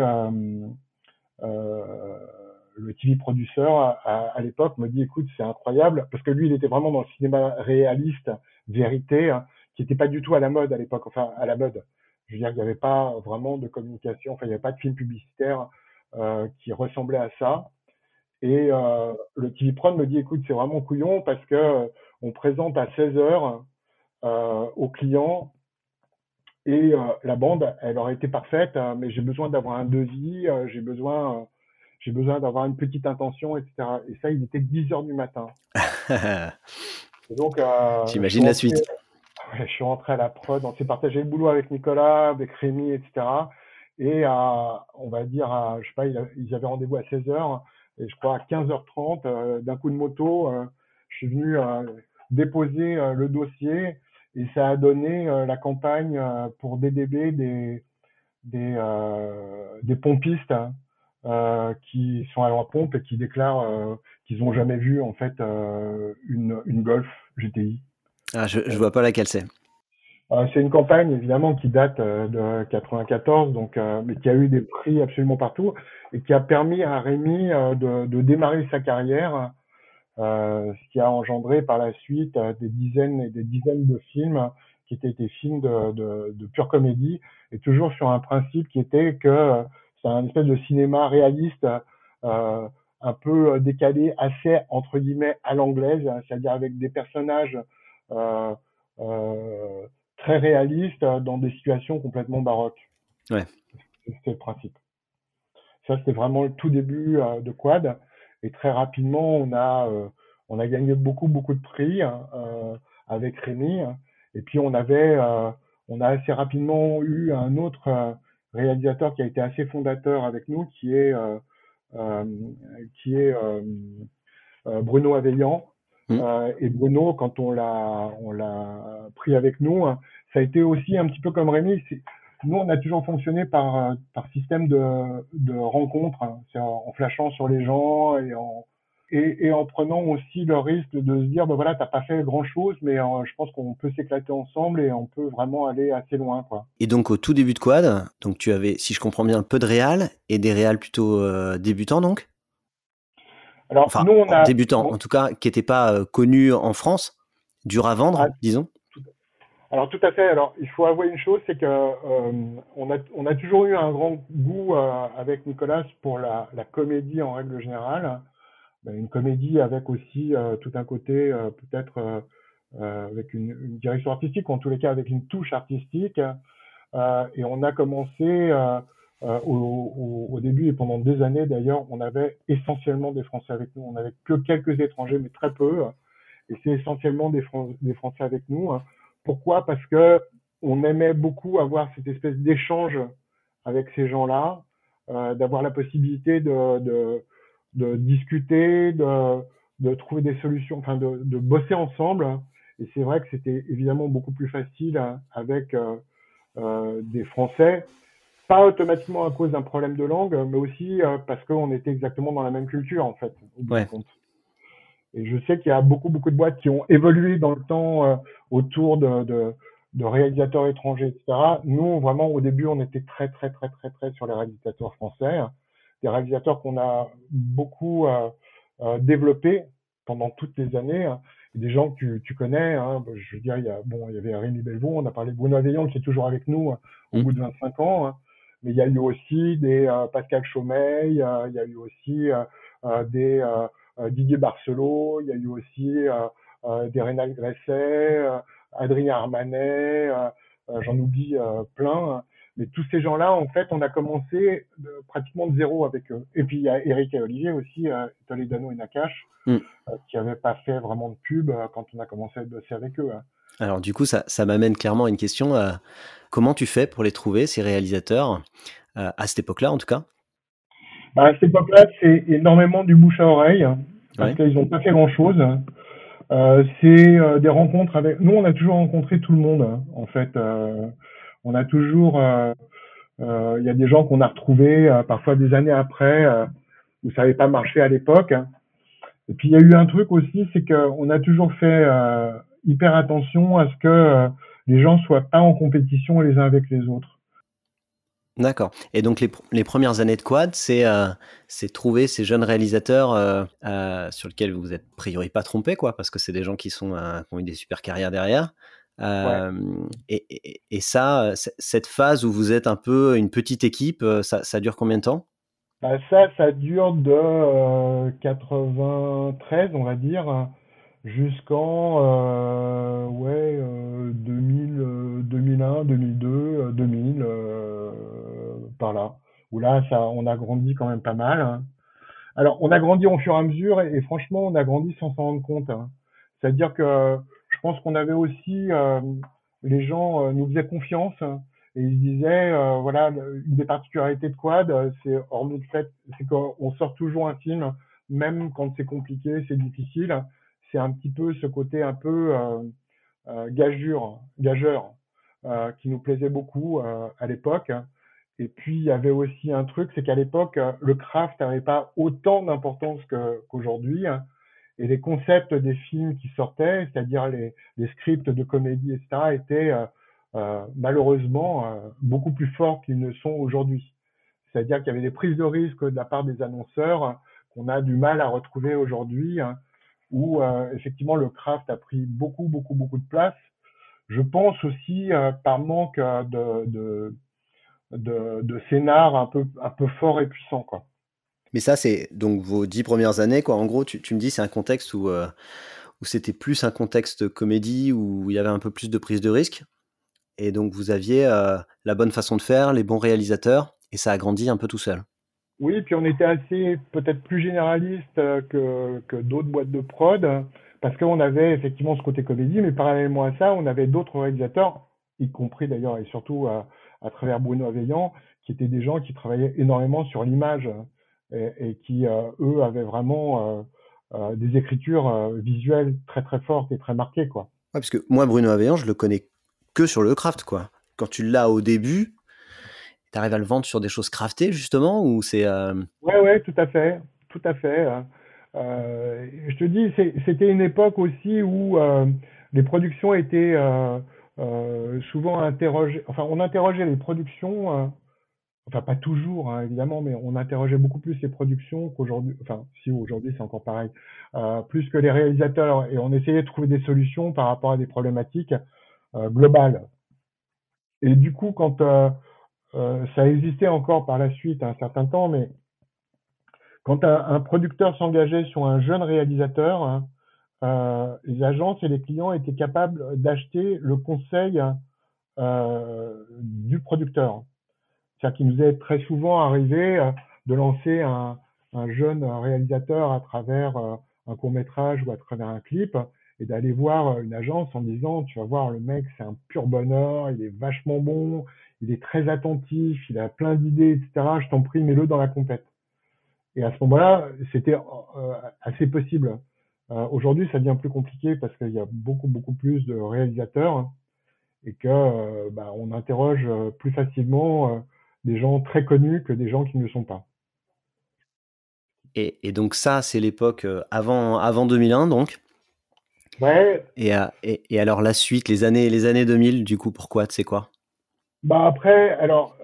le TV produceur à, l'époque me dit écoute c'est incroyable parce que lui il était vraiment dans le cinéma réaliste vérité hein, qui n'était pas du tout à la mode à l'époque enfin à la mode je veux dire il n'y avait pas vraiment de communication enfin il n'y avait pas de film publicitaire qui ressemblait à ça. Et euh, le TV Prod me dit écoute, c'est vraiment couillon parce que euh, on présente à 16 heures euh, aux clients et la bande, elle aurait été parfaite, mais j'ai besoin d'avoir un devis, j'ai besoin, j'ai besoin d'avoir une petite intention, etc. Et ça, il était 10 heures du matin. (laughs) donc, j'imagine la suite. je suis rentré à la prod, on s'est partagé le boulot avec Nicolas, avec Rémi, etc. Et à, on va dire, à, je sais pas, ils avaient rendez-vous à 16h, et je crois à 15h30, euh, d'un coup de moto, euh, je suis venu euh, déposer le dossier, et ça a donné la campagne pour DDB des, des, des pompistes hein, qui sont à la pompe et qui déclarent qu'ils n'ont jamais vu en fait une, une Golf GTI. Ah, je, je vois pas laquelle c'est. Euh, c'est une campagne évidemment qui date euh, de 94, donc euh, mais qui a eu des prix absolument partout et qui a permis à Rémi de, de, démarrer sa carrière, ce qui a engendré par la suite des dizaines et des dizaines de films qui étaient des films de, de, de, pure comédie et toujours sur un principe qui était que c'est un espèce de cinéma réaliste. un peu décalé, assez entre guillemets à l'anglaise, c'est-à-dire avec des personnages euh, euh, très réaliste euh, dans des situations complètement baroques. Ouais. C'était le principe. Ça, c'était vraiment le tout début euh, de Quad. Et très rapidement, on a, euh, on a gagné beaucoup, beaucoup de prix hein, avec Rémi. Et puis, on avait, on a assez rapidement eu un autre réalisateur qui a été assez fondateur avec nous, qui est, qui est Bruno Aveillant, Mmh. Euh, et Bruno, quand on l'a, on l'a pris avec nous, hein, ça a été aussi un petit peu comme Rémi. Nous, on a toujours fonctionné par, euh, par système de, de rencontre, hein, en, flashant sur les gens et en, et, et, en prenant aussi le risque de se dire, ben voilà, t'as pas fait grand chose, mais euh, je pense qu'on peut s'éclater ensemble et on peut vraiment aller assez loin, quoi. Et donc, au tout début de Quad, donc tu avais, si je comprends bien, un peu de réal et des réals plutôt débutants, donc? Alors, enfin, nous, on a, débutant, en tout cas, qui n'était pas euh, connu en France, dur à vendre, ah, disons. Alors tout à fait. Alors il faut avouer une chose, c'est que euh, on, a, on a toujours eu un grand goût euh, avec Nicolas pour la, la, comédie en règle générale. Ben, une comédie avec aussi tout un côté peut-être avec une, une, direction artistique, ou en tous les cas avec une touche artistique. et on a commencé euh, au, au, début et pendant des années d'ailleurs, on avait essentiellement des Français avec nous. On n'avait que quelques étrangers, mais très peu. Et c'est essentiellement des, des, Français avec nous. Hein. Pourquoi? Parce que on aimait beaucoup avoir cette espèce d'échange avec ces gens-là, euh, d'avoir la possibilité de, de, de discuter, de, de trouver des solutions, enfin de, bosser ensemble. Et c'est vrai que c'était évidemment beaucoup plus facile avec euh, euh, des Français, pas automatiquement à cause d'un problème de langue, mais aussi euh, parce qu'on était exactement dans la même culture en fait. Au bout Ouais. du compte. Et je sais qu'il y a beaucoup beaucoup de boîtes qui ont évolué dans le temps euh, autour de, de, de réalisateurs étrangers, etc. Nous, vraiment, au début, on était très très très très très sur les réalisateurs français, des réalisateurs qu'on a beaucoup euh, euh, développés pendant toutes les années. Et des gens que tu, tu connais, hein, bah, je veux dire, il y a, bon, il y avait Rémi Belvaux, on a parlé de Bruno Aveillon qui est toujours avec nous hein, au Mm. bout de 25 ans, hein. Mais il y a eu aussi des euh, Pascal Chaumeil, euh, il y a eu aussi euh, des Didier Barcelot, il y a eu aussi euh, euh, des Rénal Gresset, euh, Adrien Armanet, euh, euh, j'en oublie euh, plein. Mais tous ces gens-là, en fait, on a commencé de- pratiquement de zéro avec eux. Et puis il y a Eric et Olivier aussi, euh, Toledano et Nakash, Mm. euh, qui n'avaient pas fait vraiment de pub euh, quand on a commencé à bosser avec eux. hein. Alors du coup, ça, ça m'amène clairement à une question. euh, comment tu fais pour les trouver, ces réalisateurs, euh, à cette époque-là en tout cas? Bah, à cette époque-là, c'est énormément du bouche à oreille, hein, parce Ouais. qu'ils n'ont pas fait grand-chose. Euh, c'est euh, des rencontres avec. Nous, on a toujours rencontré tout le monde. hein, en fait, on a toujours. Il y a des gens qu'on a retrouvés parfois des années après où ça n'avait pas marché à l'époque. hein. Et puis il y a eu un truc aussi, c'est qu'on a toujours fait hyper attention à ce que euh, les gens soient pas en compétition les uns avec les autres. D'accord. Et donc les, pr- les premières années de Quad, c'est euh, c'est trouver ces jeunes réalisateurs euh, euh, sur lesquels vous êtes a priori pas trompé, quoi, parce que c'est des gens qui, sont, euh, qui ont eu des super carrières derrière. Euh, et, et- et ça, cette phase où vous êtes un peu une petite équipe, ça, ça dure combien de temps? Bah, ça, ça dure de euh, 93, on va dire, jusqu'en euh, ouais, euh, 2000, euh, 2001, 2002, euh, 2000, euh, par là. Où là, ça, on a grandi quand même pas mal. hein. Alors, on a grandi au fur et à mesure et, franchement, on a grandi sans s'en rendre compte. hein. C'est-à-dire que je pense qu'on avait aussi, euh, les gens euh, nous faisaient confiance hein, et ils disaient, euh, voilà, une des particularités de Quad, c'est hormis le fait, c'est qu'on sort toujours un film, même quand c'est compliqué, c'est difficile. C'est un petit peu ce côté un peu euh, euh, gageur, gageur, euh, qui nous plaisait beaucoup euh, à l'époque. Et puis il y avait aussi un truc, c'est qu'à l'époque, le craft n'avait pas autant d'importance qu'aujourd'hui. hein. et les concepts des films qui sortaient, c'est-à-dire les, scripts de comédie, etc., étaient malheureusement beaucoup plus forts qu'ils ne sont aujourd'hui. C'est-à-dire qu'il y avait des prises de risque de la part des annonceurs qu'on a du mal à retrouver aujourd'hui, hein, où euh, effectivement le craft a pris beaucoup, beaucoup, beaucoup de place. Je pense aussi euh, par manque euh, de, scénar un peu, un peu fort et puissant, quoi. Mais ça, c'est donc vos dix premières années, quoi. En gros, tu, tu me dis, c'est un contexte où, où c'était plus un contexte comédie, où il y avait un peu plus de prise de risque. Et donc, vous aviez la bonne façon de faire, les bons réalisateurs, et ça a grandi un peu tout seul. Oui, puis on était assez peut-être plus généraliste euh, que, d'autres boîtes de prod, parce qu'on avait effectivement ce côté comédie, mais parallèlement à ça, on avait d'autres réalisateurs, y compris d'ailleurs et surtout à, à travers Bruno Aveillant, qui étaient des gens qui travaillaient énormément sur l'image et, qui, euh, eux, avaient vraiment euh, des écritures visuelles très très fortes et très marquées, quoi. Ouais, parce que moi, Bruno Aveillant, je le connais que sur le craft, quoi. Quand tu l'as au début, tu arrives à le vendre sur des choses craftées, justement, ou c'est... euh, Ouais, ouais, tout à fait, tout à fait. hein. Euh, je te dis, c'était une époque aussi où euh, les productions étaient souvent interrogées. Enfin, on interrogeait les productions. enfin, pas toujours, hein, évidemment, mais on interrogeait beaucoup plus les productions qu'aujourd'hui. Enfin, si aujourd'hui c'est encore pareil, plus que les réalisateurs, et on essayait de trouver des solutions par rapport à des problématiques globales. Et du coup, quand euh, ça existait encore par la suite un certain temps, mais quand un, producteur s'engageait sur un jeune réalisateur, euh, les agences et les clients étaient capables d'acheter le conseil euh, du producteur. C'est-à-dire qu'il nous est très souvent arrivé de lancer un, un jeune réalisateur à travers un court métrage ou à travers un clip et d'aller voir une agence en disant tu vas voir le mec c'est un pur bonheur, il est vachement bon, il est très attentif, il a plein d'idées, etc. Je t'en prie, mets-le dans la compète. Et à ce moment-là, c'était euh, assez possible. Aujourd'hui, ça devient plus compliqué parce qu'il y a beaucoup, beaucoup plus de réalisateurs et que bah, on interroge plus facilement des gens très connus que des gens qui ne le sont pas. Et, donc ça, c'est l'époque avant, avant 2001, donc? Ouais. Et, et, et, alors la suite, les années, les années 2000, du coup, pourquoi, tu sais quoi? Bah après, alors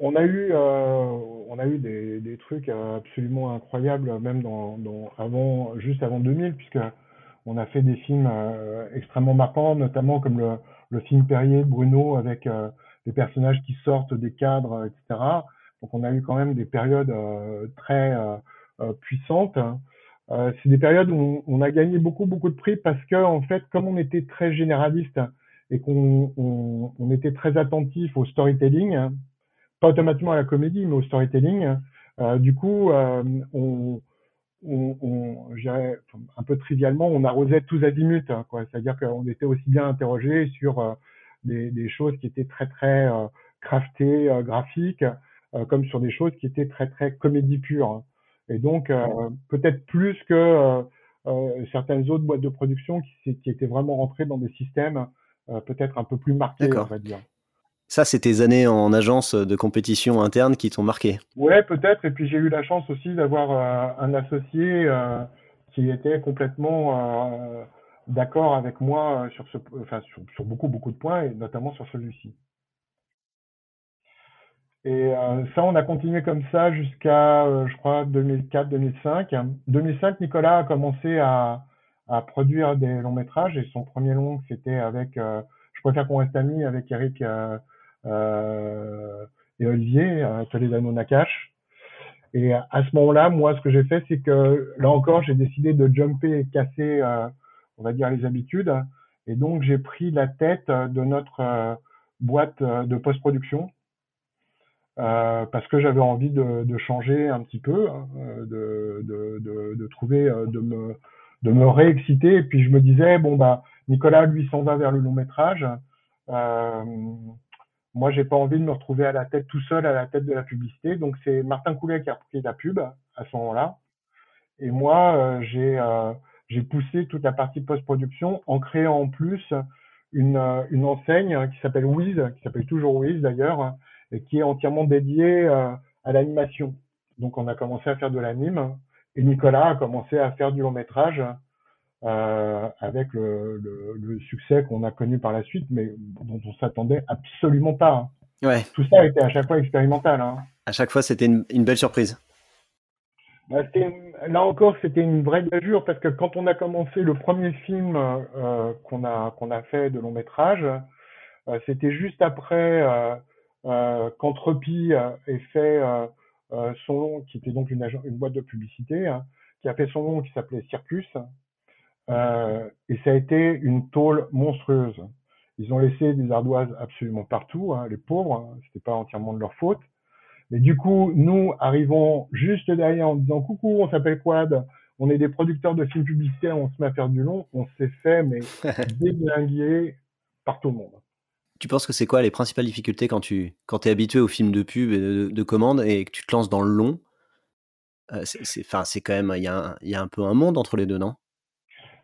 on a eu, on a eu des, des, trucs absolument incroyables, même dans, dans, avant, juste avant 2000, puisque on a fait des films extrêmement marquants, notamment comme le, le film Perrier Bruno avec des personnages qui sortent des cadres, etc. Donc on a eu quand même des périodes euh, très euh, euh, puissantes. c'est des périodes où on, a gagné beaucoup beaucoup de prix parce que en fait, comme on était très généraliste et qu'on on, on était très attentif au storytelling, pas automatiquement à la comédie, mais au storytelling, du coup, on, on, on un peu trivialement, on arrosait tous azimuts, hein, quoi. C'est-à-dire qu'on était aussi bien interrogé sur des, des, choses qui étaient très très euh, craftées, euh, graphiques, euh, comme sur des choses qui étaient très très comédie pure. Et donc peut-être plus que certaines autres boîtes de production qui, qui étaient vraiment rentrées dans des systèmes peut-être un peu plus marqués, on va dire. Ça, c'est tes années en agence de compétition interne qui t'ont marqué. Ouais, peut-être. Et puis j'ai eu la chance aussi d'avoir un associé qui était complètement d'accord avec moi euh, sur, ce, enfin, sur, sur, beaucoup, beaucoup de points, et notamment sur celui-ci. Et euh, ça, on a continué comme ça jusqu'à, euh, je crois, 2004-2005. 2005, Nicolas a commencé à, à, produire des longs métrages, et son premier long, c'était avec, euh, je préfère qu'on reste amis, avec Eric euh, et Olivier, Toledano Nakash. Et à ce moment-là, moi, ce que j'ai fait, c'est que là encore, j'ai décidé de jumper et casser on va dire, les habitudes. Et donc, j'ai pris la tête de notre euh, boîte euh, de post-production euh, parce que j'avais envie de, de, changer un petit peu, hein, de, de, de, trouver, de me, de me réexciter. Et puis, je me disais, bon, bah, Nicolas, lui, s'en va vers le long métrage. Euh, moi, j'ai pas envie de me retrouver à la tête tout seul à la tête de la publicité. Donc, c'est Martin Coulet qui a repris la pub à ce moment-là. Et moi, j'ai j'ai poussé toute la partie post-production en créant en plus une, une enseigne qui s'appelle Wiz, qui s'appelle toujours Wiz d'ailleurs, et qui est entièrement dédiée euh, à l'animation. Donc on a commencé à faire de l'anime et Nicolas a commencé à faire du long métrage euh, avec le, le, le succès qu'on a connu par la suite, mais dont on s'attendait absolument pas. Ouais. Tout ça été à chaque fois expérimental. Hein. À chaque fois, c'était une, une belle surprise. Bah, là encore, c'était une vraie gageure parce que quand on a commencé le premier film euh, qu'on a qu'on a fait de long métrage, euh, c'était juste après euh, ait fait son long, qui était donc une, une boîte de publicité, hein, qui a fait son long qui s'appelait Circus, et ça a été une tôle monstrueuse. Ils ont laissé des ardoises absolument partout, hein, les pauvres, hein, c'était pas entièrement de leur faute. Mais du coup, nous arrivons juste derrière en disant coucou, on s'appelle Quad, on est des producteurs de films publicitaires, on se met à faire du long, on s'est fait mais (laughs) déglinguer par tout le monde. Tu penses que c'est quoi les principales difficultés quand tu quand es habitué aux films de pub et de, de commande et que tu te lances dans le long? Euh, C'est quand même, il y, a un, y a un peu un monde entre les deux, non?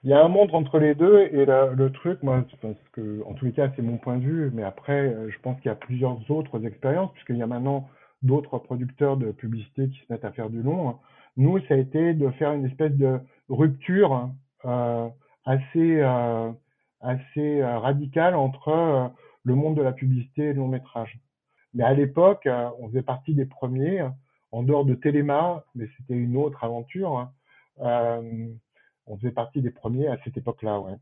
Il y a un monde entre les deux et le truc, moi, parce que en tous les cas, c'est mon point de vue, mais après, je pense qu'il y a plusieurs autres expériences puisqu'il y a maintenant d'autres producteurs de publicité qui se mettent à faire du long. Nous, ça a été de faire une espèce de rupture euh, assez euh, assez euh, radicale entre euh, le monde de la publicité et le long métrage. Mais à l'époque, euh, on faisait partie des premiers, en dehors de Téléma, mais c'était une autre aventure. on faisait partie des premiers à cette époque-là, ouais.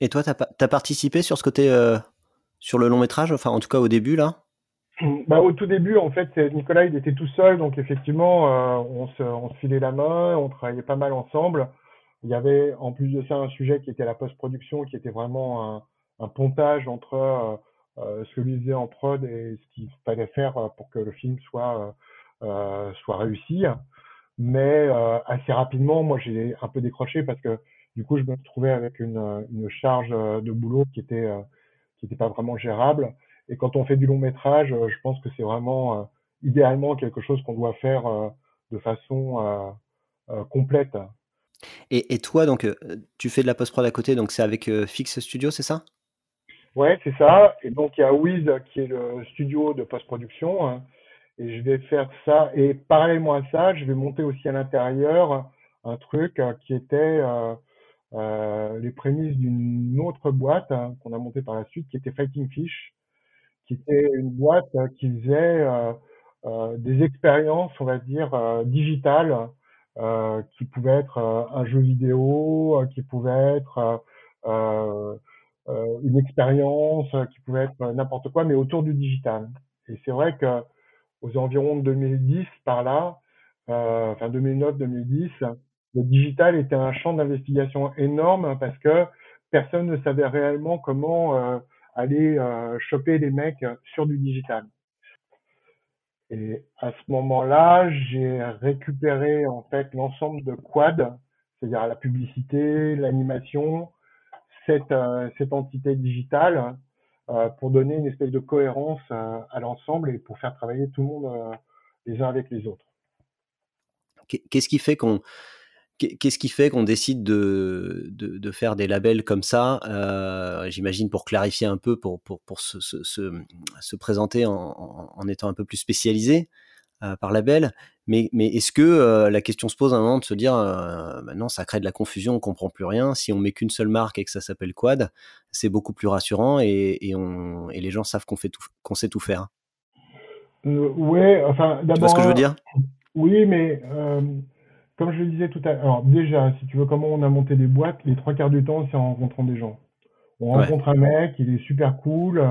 Et toi, tu as, as, participé sur ce côté, sur le long métrage, enfin en tout cas au début là? (clears throat) Bah, au tout début, en fait, Nicolas, il était tout seul, donc effectivement, euh, on, se, on se filait la main, on travaillait pas mal ensemble. Il y avait, en plus de ça, un sujet qui était la post-production, qui était vraiment un, un pontage entre euh, euh ce que lui faisait en prod et ce qu'il fallait faire pour que le film soit, euh, soit réussi. Mais euh, assez rapidement, moi, j'ai un peu décroché parce que du coup, je me trouvais avec une, une charge de boulot qui était, qui était pas vraiment gérable. Et quand on fait du long métrage, euh, je pense que c'est vraiment euh, idéalement quelque chose qu'on doit faire euh, de façon complète. Et, toi, donc, tu fais de la post-prod à côté, donc c'est avec Fix Studio, c'est ça? Ouais, c'est ça. Et donc, il y a Wiz qui est le studio de post-production. Hein. et je vais faire ça. Et parallèlement à ça, je vais monter aussi à l'intérieur un truc qui était euh, les prémices d'une autre boîte hein, qu'on a montée par la suite, qui était Fighting Fish, qui était une boîte euh, qui faisait euh, euh, des expériences, on va dire, digitales, qui pouvaient être un jeu vidéo, qui pouvait être une expérience, qui pouvait être n'importe quoi, mais autour du digital. Et c'est vrai que aux environs de 2010, par là, enfin 2009-2010, le digital était un champ d'investigation énorme parce que personne ne savait réellement comment euh, aller euh, choper les mecs sur du digital. Et à ce moment-là, j'ai récupéré en fait l'ensemble de Quad, c'est-à-dire la publicité, l'animation, cette, euh, cette entité digitale, pour donner une espèce de cohérence à l'ensemble et pour faire travailler tout le monde les uns avec les autres. Qu'est-ce qui fait qu'on Qu'est-ce qui fait qu'on décide de, de, faire des labels comme ça euh, J'imagine pour clarifier un peu, pour, pour, pour se, se, se, présenter en, en, étant un peu plus spécialisé? euh, par label. Mais, mais est-ce que euh, la question se pose à un moment de se dire maintenant ça crée de la confusion, on comprend plus rien. Si on met qu'une seule marque et que ça s'appelle Quad, c'est beaucoup plus rassurant et, et, on, et les gens savent qu'on fait tout, qu'on sait tout faire. ouais, enfin d'abord. Tu vois ce que je veux dire? Oui, mais comme je le disais tout à l'heure, alors déjà, si tu veux, comment on a monté des boîtes, les trois quarts du temps, c'est en rencontrant des gens. On rencontre un mec, il est super cool,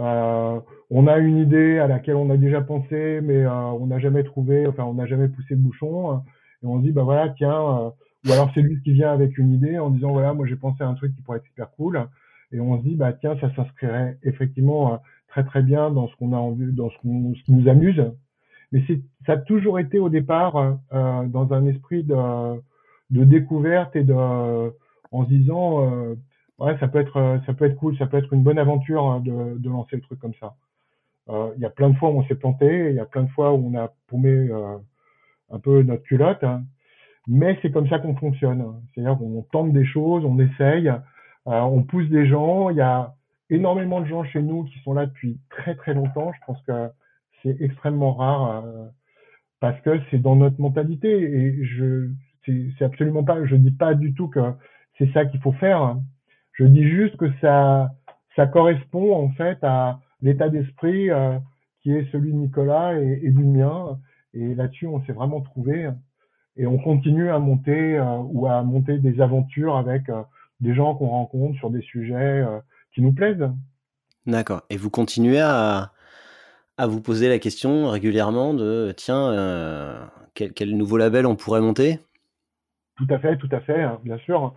euh, on a une idée à laquelle on a déjà pensé, mais euh, on n'a jamais trouvé, enfin, on n'a jamais poussé le bouchon, et on se dit, bah voilà, tiens, euh, ou alors c'est lui qui vient avec une idée en disant, voilà, moi j'ai pensé à un truc qui pourrait être super cool, et on se dit, bah tiens, ça s'inscrirait effectivement très très bien dans ce qu'on a envie, dans ce, ce qui nous amuse, mais ça a toujours été au départ euh, dans un esprit de, de, découverte et de, en se disant, euh, ouais, ça peut être, ça peut être cool, ça peut être une bonne aventure hein, de, lancer le truc comme ça. Euh, il y a plein de fois où on s'est planté, il y a plein de fois où on a paumé un peu notre culotte, hein. mais c'est comme ça qu'on fonctionne. C'est-à-dire qu'on tente des choses, on essaye, on pousse des gens. Il y a énormément de gens chez nous qui sont là depuis très très longtemps. Je pense que c'est extrêmement rare euh, parce que c'est dans notre mentalité et je c'est absolument pas je dis pas du tout que c'est ça qu'il faut faire je dis juste que ça ça correspond en fait à l'état d'esprit euh, qui est celui de Nicolas et, et du mien et là-dessus on s'est vraiment trouvé et on continue à monter euh, ou à monter des aventures avec des gens qu'on rencontre sur des sujets qui nous plaisent. D'accord. Et vous continuez à, à vous poser la question régulièrement de tiens, euh, quel, nouveau label on pourrait monter? Tout à fait, tout à fait, hein, bien sûr.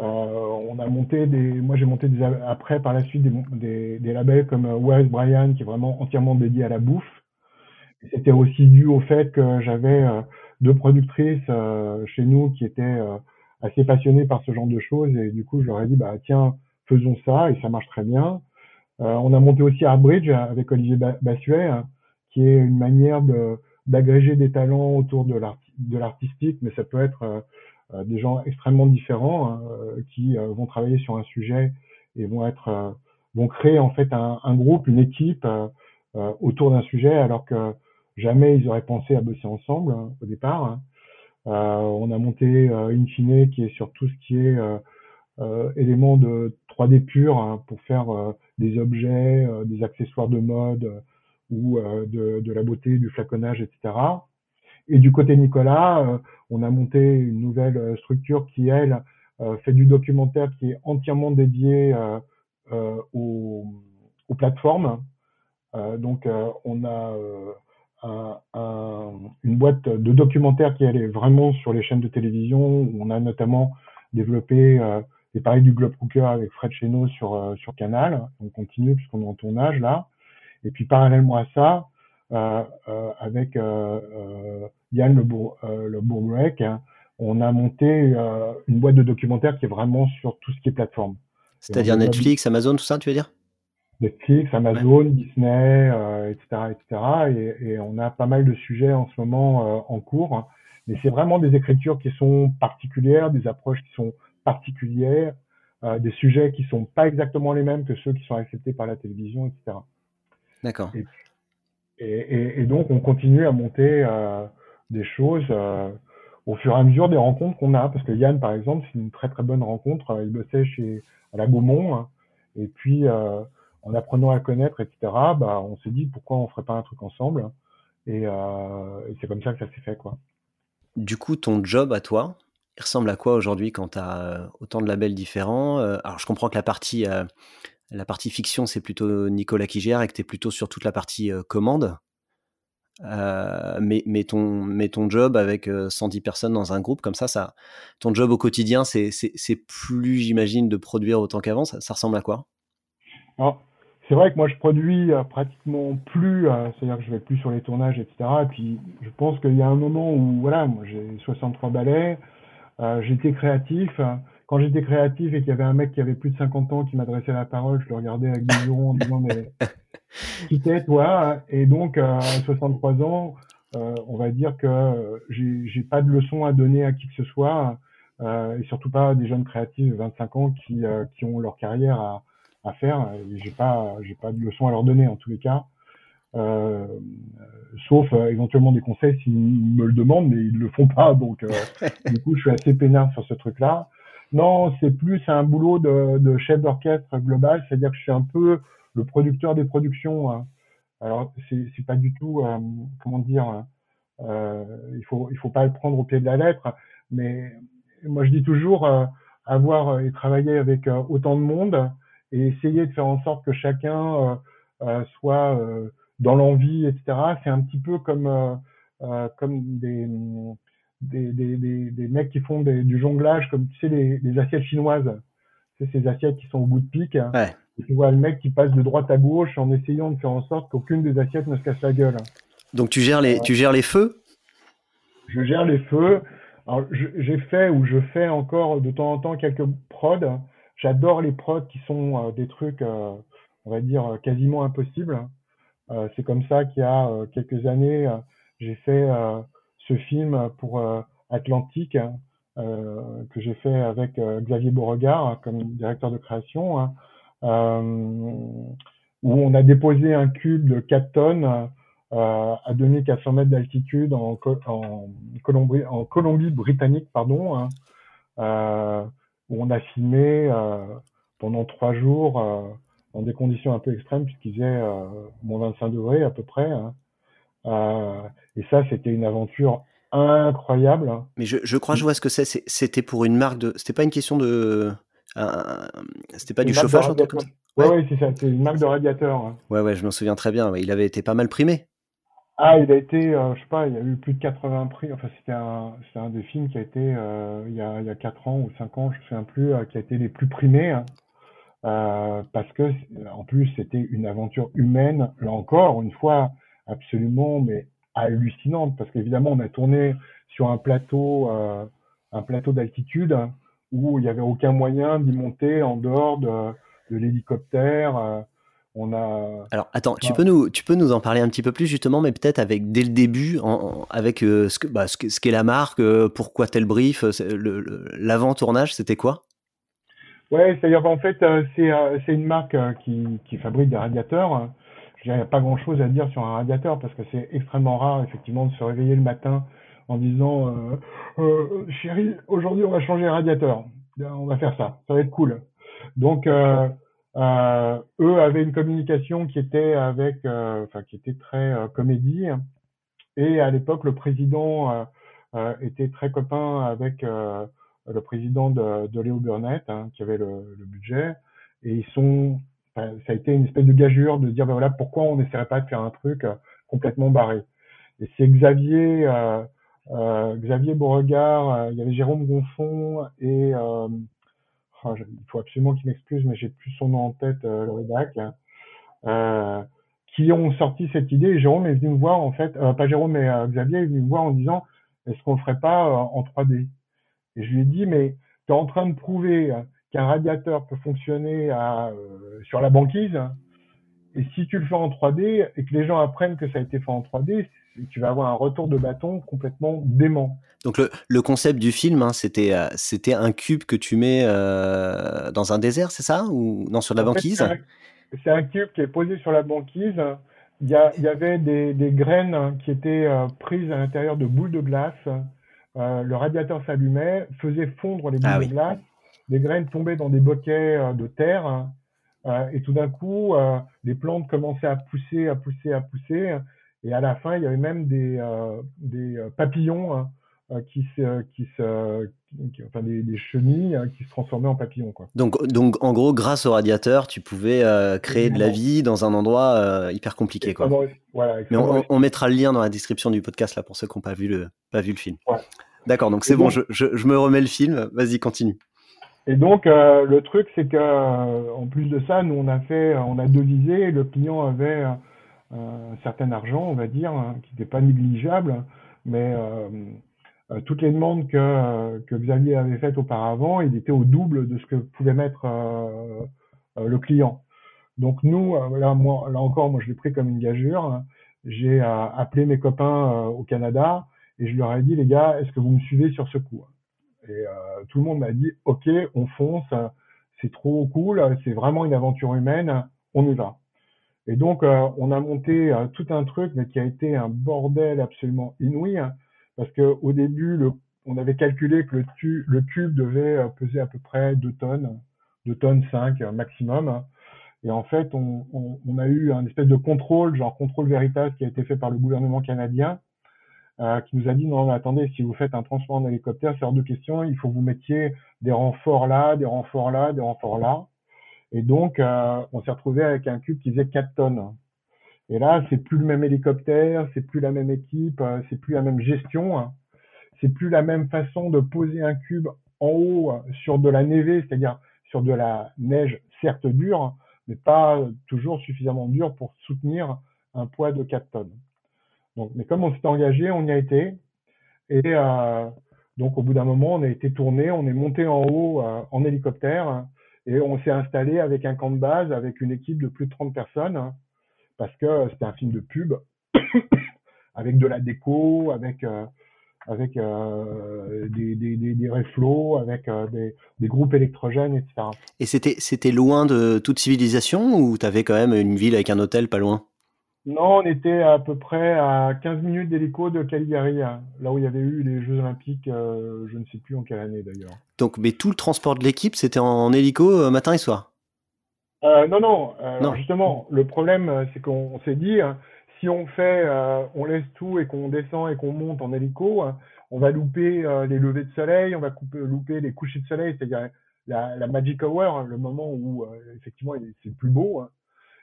Euh, on a monté des, moi j'ai monté après par la suite des, des, labels comme euh, Where is Brian qui est vraiment entièrement dédié à la bouffe. C'était aussi dû au fait que j'avais deux productrices chez nous qui étaient assez passionnées par ce genre de choses et du coup je leur ai dit bah tiens faisons ça et ça marche très bien. Euh, on a monté aussi Arbridge avec Olivier Bassuet, hein, qui est une manière d'agréger des talents autour de l'artistique, mais ça peut être euh, euh, des gens extrêmement différents hein, qui vont travailler sur un sujet et vont être vont créer en fait un, un groupe, une équipe autour d'un sujet, alors que jamais ils auraient pensé à bosser ensemble hein, au départ. on a monté Infine qui est sur tout ce qui est euh, éléments de 3D pur hein, pour faire euh, des objets, euh, des accessoires de mode ou de, de, la beauté, du flaconnage, etc. Et du côté Nicolas, on a monté une nouvelle structure qui, elle, fait du documentaire qui est entièrement dédié aux, aux, plateformes. donc, on a un, un, une boîte de documentaire qui est vraiment sur les chaînes de télévision. On a notamment développé et pareil du Globe Cooker avec Fred Cheno sur, euh, Canal. On continue puisqu'on est en tournage là. Et puis parallèlement à ça, euh, euh, avec Yann Le, Bour, le Bourbrec, hein, on a monté une boîte de documentaires qui est vraiment sur tout ce qui est plateforme. C'est-à-dire Netflix, Amazon, tout ça, tu veux dire? Netflix, Amazon, Disney, etc., etc. Et, et, on a pas mal de sujets en ce moment en cours. mais c'est vraiment des écritures qui sont particulières, des approches qui sont particulières, euh, des sujets qui sont pas exactement les mêmes que ceux qui sont acceptés par la télévision, etc. D'accord. Et, et, et, donc, on continue à monter euh, des choses euh, au fur et à mesure des rencontres qu'on a. Parce que Yann, par exemple, c'est une très très bonne rencontre. Il bossait chez à la Gaumont. Hein. et puis, euh, en apprenant à connaître, etc., bah, on s'est dit pourquoi on ferait pas un truc ensemble? Et, euh, et c'est comme ça que ça s'est fait, quoi. Du coup, ton job à toi, il ressemble à quoi aujourd'hui quand tu as autant de labels différents? Alors, je comprends que la partie, la partie fiction, c'est plutôt Nicolas qui gère et que tu es plutôt sur toute la partie commande. Mais, mais, ton, mais ton job avec 110 personnes dans un groupe comme ça, ça ton job au quotidien, c'est plus, j'imagine, de produire autant qu'avant. Ça, ça, ressemble à quoi? C'est vrai que moi je produis euh, pratiquement plus, euh, c'est-à-dire que je vais plus sur les tournages, etc. Et puis je pense qu'il y a un moment où voilà, moi j'ai 63 ballets, euh, j'étais créatif. Quand j'étais créatif et qu'il y avait un mec qui avait plus de 50 ans qui m'adressait la parole, je le regardais avec des yeux en disant mais (laughs) qui t'es toi Et donc à 63 ans, on va dire que j'ai pas de leçon à donner à qui que ce soit. et surtout pas des jeunes créatifs de 25 ans qui, qui ont leur carrière à, à faire. Et j'ai pas, j'ai pas de leçon à leur donner en tous les cas. Euh, sauf euh, éventuellement des conseils s'ils me le demandent, mais ils le font pas. Donc, euh, (laughs) du coup, je suis assez peinard sur ce truc-là. Non, c'est plus un boulot de, de chef d'orchestre global, c'est-à-dire que je suis un peu le producteur des productions. Hein. Alors, c'est, pas du tout, euh, comment dire, il faut, il faut pas le prendre au pied de la lettre, mais moi je dis toujours avoir et travailler avec autant de monde, et essayer de faire en sorte que chacun euh, euh, soit euh, dans l'envie, etc. C'est un petit peu comme comme des des, des, des, mecs qui font du jonglage, comme tu sais, les, assiettes chinoises. C'est ces assiettes qui sont au bout de pique. Tu vois le mec qui passe de droite à gauche en essayant de faire en sorte qu'aucune des assiettes ne se casse la gueule. Donc tu gères les, tu gères les feux? Je gère les feux. Alors j'ai fait ou je fais encore de temps en temps quelques prods J'adore les prods qui sont euh, des trucs, euh, on va dire, quasiment impossibles. Euh, c'est comme ça qu'il y a quelques années, j'ai fait ce film pour Atlantique, que j'ai fait avec Xavier Beauregard comme directeur de création, hein, où on a déposé un cube de 4 tonnes à 2400 mètres d'altitude en, Colombie, britannique, pardon, hein, où on a filmé euh, pendant trois jours euh, dans des conditions un peu extrêmes puisqu'il faisait euh, moins 25 degrés à peu près. Hein. et ça, c'était une aventure incroyable. Mais je, je crois je vois ce que c'est. C'était pour une marque de. C'était pas une question de. C'était pas du chauffage, un truc comme ça. Ouais, ouais, c'est ça. C'est une marque de radiateur. Hein. Ouais, ouais, je m'en souviens très bien. Il avait été pas mal primé. Ah, il a été, euh, je sais pas, il y a eu plus de 80 prix. Enfin, c'était un, un des films qui a été euh, il y a il y a quatre ans ou cinq ans, je me souviens plus, euh, qui a été les plus primés. Hein. parce que en plus c'était une aventure humaine, là encore une fois absolument mais hallucinante parce qu'évidemment on a tourné sur un plateau un plateau d'altitude où il y avait aucun moyen d'y monter en dehors de, de l'hélicoptère on a. Alors attends, tu peux nous, tu peux nous en parler un petit peu plus justement, mais peut-être avec dès le début, en, avec euh, ce que, bah, ce qu'est la marque, euh, pourquoi tel brief, euh, l'avant tournage, c'était quoi? Ouais, c'est-à-dire qu'en fait, c'est une marque qui, qui fabrique des radiateurs. Il n'y a pas grand-chose à dire sur un radiateur parce que c'est extrêmement rare effectivement de se réveiller le matin en disant chérie, aujourd'hui on va changer un radiateur, on va faire ça, ça va être cool. Donc euh, eux avaient une communication qui était avec, euh, enfin qui était très euh, comédie. Et à l'époque, le président était très copain avec le président de, de Léo Burnett, hein, qui avait le, budget. Et ils sont, ça a été une espèce de gageure de dire, ben voilà, pourquoi on n'essaierait pas de faire un truc complètement barré. Et c'est Xavier, euh, Xavier Beauregard, il y avait Jérôme Gonfond et ah, il faut absolument qu'il m'excuse, mais j'ai plus son nom en tête, euh, le rédac, euh, qui ont sorti cette idée. Jérôme est venu me voir, en fait, euh, pas Jérôme, mais Xavier est venu me voir en disant, est-ce qu'on le ferait pas en 3D Et je lui ai dit, mais tu es en train de prouver qu'un radiateur peut fonctionner sur la banquise. Et si tu le fais en 3D et que les gens apprennent que ça a été fait en 3D, tu vas avoir un retour de bâton complètement dément. Donc le, concept du film, hein, c'était euh, c'était un cube que tu mets euh, dans un désert, c'est ça? Ou non sur de la banquise? C'est un, cube qui est posé sur la banquise. Il y, a, il y avait des, des, graines qui étaient euh, prises à l'intérieur de boules de glace. le radiateur s'allumait, faisait fondre les boules ah de glace. Les graines tombaient dans des bouquets de terre. et tout d'un coup, les plantes commençaient à pousser, à pousser, à pousser. Et à la fin, il y avait même des, des papillons hein, euh, qui se, qui se, enfin des, chenilles hein, qui se transformaient en papillons. Quoi. Donc, donc, en gros, grâce au radiateur, tu pouvais euh, créer de la vie dans un endroit euh, hyper compliqué. Quoi. Voilà, Mais on, mettra le lien dans la description du podcast là pour ceux qui n'ont pas vu le, pas vu le film. D'accord, donc c'est bon, je, je, je, me remets le film. Vas-y, continue. Et donc le truc, c'est que en plus de ça, nous on a fait, on a devisé. Le client avait un certain argent, on va dire, hein, qui n'était pas négligeable, mais euh, toutes les demandes que, euh, que Xavier avait faites auparavant, il était au double de ce que pouvait mettre euh, le client. Donc nous, là, moi, là encore, moi je l'ai pris comme une gageure. J'ai appelé mes copains au Canada et je leur ai dit, les gars, est-ce que vous me suivez sur ce coup? Et tout le monde m'a dit, ok, on fonce, c'est trop cool, c'est vraiment une aventure humaine, on y va. Et donc, on a monté tout un truc, mais qui a été un bordel absolument inouï parce qu'au début, on avait calculé que le, cube devait euh, peser à peu près 2 tonnes, 2 tonnes 5 euh, maximum. Et en fait, on, a eu un espèce de contrôle, genre contrôle véritable qui a été fait par le gouvernement canadien, euh, qui nous a dit non, attendez, si vous faites un transport en hélicoptère, c'est hors de question, il faut que vous mettiez des renforts là, des renforts là, des renforts là. Et donc, euh, on s'est retrouvé avec un cube qui faisait 4 tonnes. Et là, c'est plus le même hélicoptère, c'est plus la même équipe, euh, c'est plus la même gestion, hein. c'est plus la même façon de poser un cube en haut euh, sur de la névée, c'est-à-dire sur de la neige certes dure, mais pas toujours suffisamment dure pour soutenir un poids de 4 tonnes. Donc, mais comme on s'est engagé, on y a été. Et euh, donc au bout d'un moment, on a été tourné, on est monté en haut en hélicoptère et on s'est installé avec un camp de base, avec une équipe de plus de 30 personnes parce que c'était un film de pub (coughs) avec de la déco, avec euh, avec euh, des, des, des, reflots, avec euh, des, des, groupes électrogènes, etc. Et c'était c'était loin de toute civilisation ou tu avais quand même une ville avec un hôtel pas loin? Non, on était à peu près à 15 minutes d'hélico de Caligari, hein, là où il y avait eu les Jeux Olympiques, je ne sais plus en quelle année d'ailleurs. Donc, mais tout le transport de l'équipe, c'était en hélico matin et soir? Euh, non, non, euh, non. Justement, le problème, euh, c'est qu'on s'est dit, hein, si on fait, euh, on laisse tout et qu'on descend et qu'on monte en hélico, hein, on va louper les levées de soleil, on va couper, louper les couchers de soleil, c'est-à-dire la, la, magic hour, hein, le moment où effectivement c'est plus beau.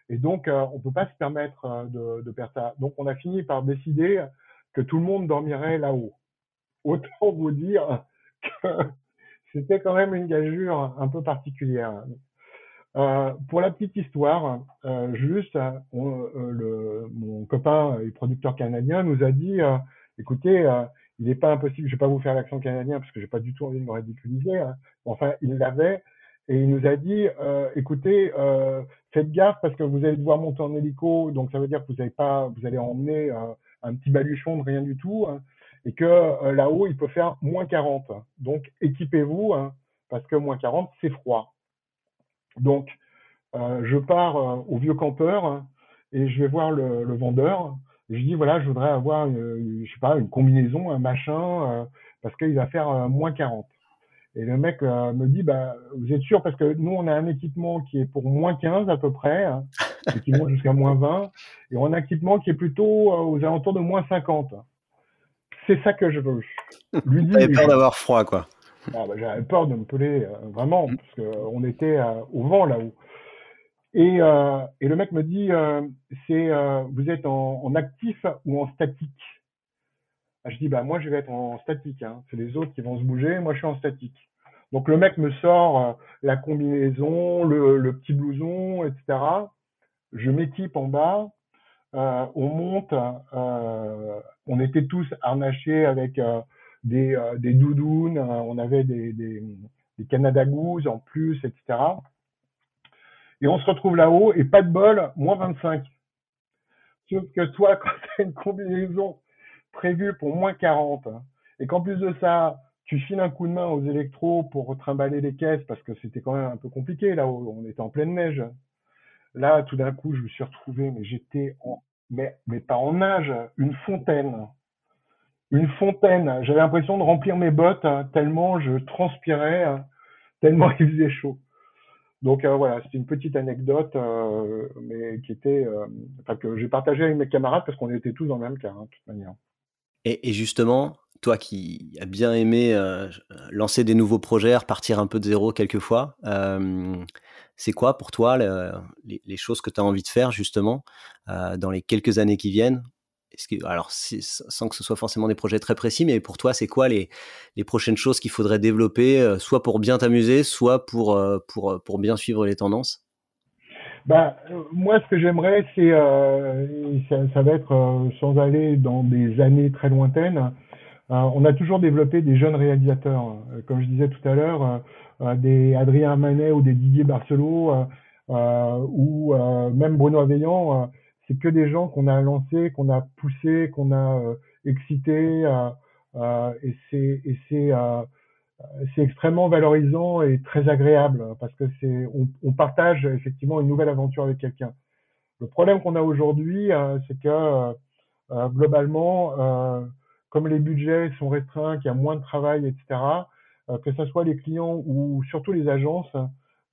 Et donc, on peut pas se permettre de, de perdre ça. Donc, on a fini par décider que tout le monde dormirait là-haut. Autant vous dire que (laughs) c'était quand même une gageure un peu particulière. Euh, pour la petite histoire, euh, juste, euh, le, mon copain et producteur canadien nous a dit, écoutez, il n'est pas impossible, je vais pas vous faire l'accent canadien parce que j'ai pas du tout envie de me ridiculiser. Hein. Enfin, il l'avait et il nous a dit, écoutez, faites gaffe parce que vous allez devoir monter en hélico, donc ça veut dire que vous allez pas, vous allez emmener un petit baluchon de rien du tout, hein, et que là-haut il peut faire moins 40. Donc équipez-vous hein, parce que moins 40 c'est froid. Donc, euh, je pars euh, au vieux campeur hein, et je vais voir le, vendeur. je dis voilà, je voudrais avoir, une, je sais pas, une combinaison, un machin, euh, parce qu'il va faire moins 40. Et le mec me dit bah vous êtes sûr? Parce que nous on a un équipement qui est pour moins 15 à peu près, hein, (laughs) et qui monte jusqu'à moins 20, et on a un équipement qui est plutôt aux alentours de moins 50. C'est ça que je veux. (laughs) Lui dit, peur d'avoir froid quoi. Ah, bah, j'avais peur de me peler, euh, vraiment, mm. parce qu'on était euh, au vent là-haut. Et, euh, et, le mec me dit, c'est, vous êtes en, actif ou en statique? Je dis, bah moi je vais être en statique, hein. c'est les autres qui vont se bouger, moi je suis en statique. Donc le mec me sort la combinaison, le, petit blouson, etc. Je m'équipe en bas, on monte, on était tous harnachés avec des, euh, des doudounes, euh, on avait des, des, en plus, etc. Et on se retrouve là-haut et pas de bol, moins 25. Sauf que toi, (laughs) quand tu as une combinaison prévue pour moins 40, et qu'en plus de ça, tu files un coup de main aux électros pour trimballer les caisses parce que c'était quand même un peu compliqué là on était en pleine neige. Là, tout d'un coup, je me suis retrouvé, mais j'étais en, mais, mais pas en nage, une fontaine. Une fontaine. J'avais l'impression de remplir mes bottes hein, tellement je transpirais, hein, tellement (laughs) il faisait chaud. Donc euh, voilà, c'est une petite anecdote, euh, mais qui était, euh, que j'ai partagé avec mes camarades parce qu'on était tous dans le même cas, hein, de toute manière. Et, justement, toi qui as bien aimé lancer des nouveaux projets, repartir un peu de zéro quelquefois, c'est quoi pour toi les, choses que tu as envie de faire justement dans les quelques années qui viennent? Alors, sans que ce soit forcément des projets très précis, mais pour toi, c'est quoi les, prochaines choses qu'il faudrait développer, soit pour bien t'amuser, soit pour bien suivre les tendances? Bah, moi, ce que j'aimerais, c'est, euh, ça, ça, va être euh, sans aller dans des années très lointaines. Euh, on a toujours développé des jeunes réalisateurs, comme je disais tout à l'heure, des Adrien Manet ou des Didier Barcelot ou même Bruno Aveillant. c'est que des gens qu'on a lancés, qu'on a poussés, qu'on a excités, et c'est et c'est c'est extrêmement valorisant et très agréable parce que c'est on, partage effectivement une nouvelle aventure avec quelqu'un. Le problème qu'on a aujourd'hui, euh, c'est que euh, euh globalement, euh, comme les budgets sont restreints, qu'il y a moins de travail, etc., euh, que ce soit les clients ou surtout les agences,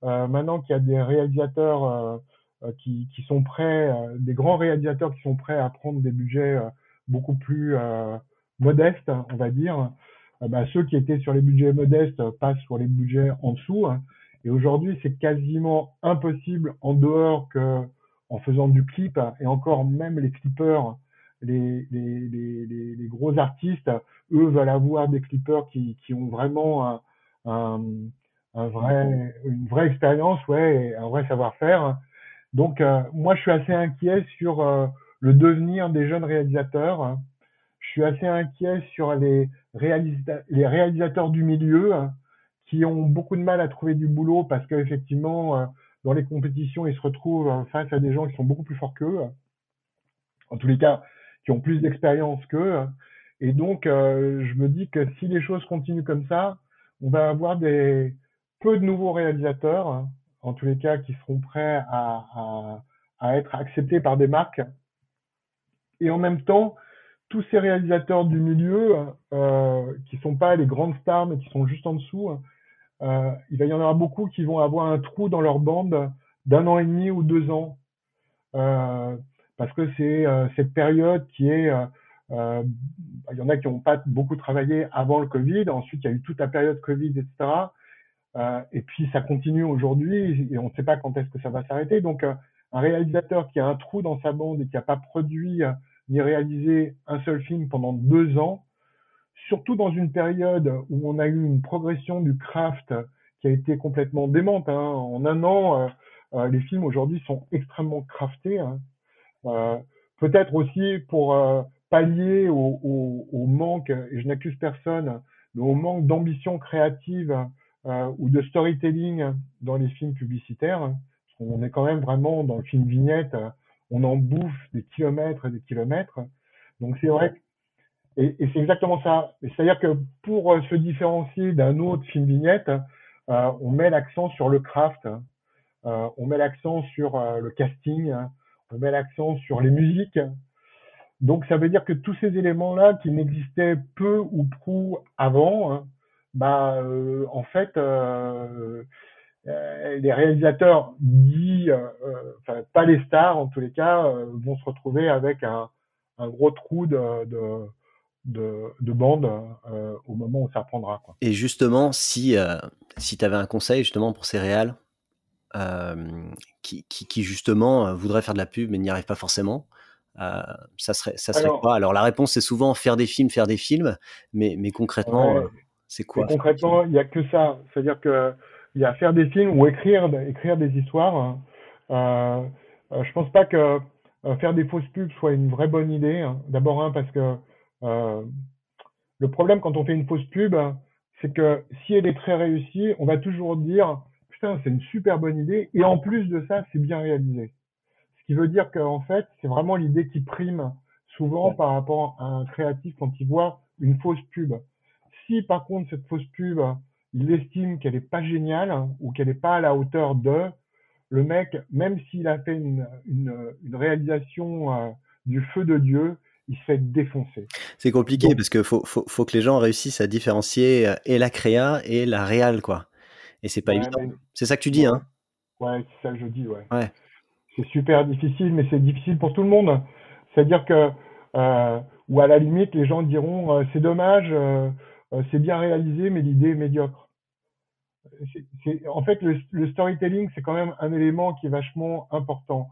maintenant qu'il y a des réalisateurs qui, qui, sont prêts, des grands réalisateurs qui sont prêts à prendre des budgets beaucoup plus modestes, on va dire, bah, ceux qui étaient sur les budgets modestes passent sur les budgets en dessous. Hein. Et aujourd'hui, c'est quasiment impossible en dehors que en faisant du clip, et encore même les clippers, les, les, les, les gros artistes, eux veulent avoir des clippers qui, qui ont vraiment un, un, vrai, une vraie expérience, ouais, et un vrai savoir-faire. Donc, euh, moi, je suis assez inquiet sur euh, le devenir des jeunes réalisateurs. Je suis assez inquiet sur les, les réalisateurs du milieu hein, qui ont beaucoup de mal à trouver du boulot parce qu'effectivement, euh, dans les compétitions, ils se retrouvent euh, face à des gens qui sont beaucoup plus forts qu'eux. En tous les cas, qui ont plus d'expérience qu'eux. Et donc, euh, je me dis que si les choses continuent comme ça, on va avoir peu de nouveaux réalisateurs, en tous les cas, qui seront prêts à, à être acceptés par des marques. Et en même temps, tous ces réalisateurs du milieu, euh, qui sont pas les grandes stars, mais qui sont juste en dessous, euh, il va y en avoir beaucoup qui vont avoir un trou dans leur bande d'un an et demi ou deux ans. Euh, parce que c'est euh, cette période qui est... Euh, euh, il y en a qui n'ont pas beaucoup travaillé avant le Covid, ensuite il y a eu toute la période Covid, etc. et puis ça continue aujourd'hui et on ne sait pas quand est-ce que ça va s'arrêter. Donc un réalisateur qui a un trou dans sa bande et qui n'a pas produit ni réalisé un seul film pendant deux ans, surtout dans une période où on a eu une progression du craft qui a été complètement démente. Hein. En un an, euh, euh, les films aujourd'hui sont extrêmement craftés. Hein. Euh, Peut-être aussi pour pallier au, manque, et je n'accuse personne, au manque d'ambition créative ou de storytelling dans les films publicitaires. Parce qu'on est quand même vraiment dans le film vignette on en bouffe des kilomètres et des kilomètres. Donc c'est vrai, et, et c'est exactement ça. C'est-à-dire que pour euh, se différencier d'un autre film vignette, euh, on met l'accent sur le craft, euh, on met l'accent sur euh, le casting, on met l'accent sur les musiques. Donc ça veut dire que tous ces éléments-là qui n'existaient peu ou prou avant, hein, bah en fait les réalisateurs dits, euh, euh, enfin pas les stars en tous les cas, vont se retrouver avec un, un gros trou de, de de, de bande euh, au moment où ça reprendra. Quoi. Et justement, si, euh, si tu avais un conseil justement pour ces réals euh, qui, qui, qui, justement voudraient faire de la pub mais n'y arrivent pas forcément, ça serait, ça serait alors, quoi? Alors la réponse c'est souvent faire des films, faire des films, mais, mais concrètement, c'est quoi? Concrètement, il n'y a que ça. C'est-à-dire que il y a faire des films ou écrire, écrire des histoires. Euh, euh, je pense pas que euh, faire des fausses pubs soit une vraie bonne idée. Hein. D'abord, hein, parce que euh, le problème quand on fait une fausse pub, c'est que si elle est très réussie, on va toujours dire putain, c'est une super bonne idée. Et en plus de ça, c'est bien réalisé. Ce qui veut dire qu'en fait, c'est vraiment l'idée qui prime souvent par rapport à un créatif quand il voit une fausse pub. Si par contre cette fausse pub, il estime qu'elle est pas géniale ou qu'elle n'est pas à la hauteur de, le mec, même s'il a fait une, une, une réalisation euh, du feu de Dieu, il se fait défoncer. C'est compliqué parce que faut, faut, faut, que les gens réussissent à différencier euh, et la créa et la réal, quoi. Et c'est pas évident. C'est ça que tu dis, hein Ouais, c'est ça que je dis, ouais. ouais. C'est super difficile, mais c'est difficile pour tout le monde. C'est-à-dire que, euh, ou à la limite, les gens diront, euh, c'est dommage, c'est bien réalisé, mais l'idée est médiocre. En fait, le, storytelling, c'est quand même un élément qui est vachement important.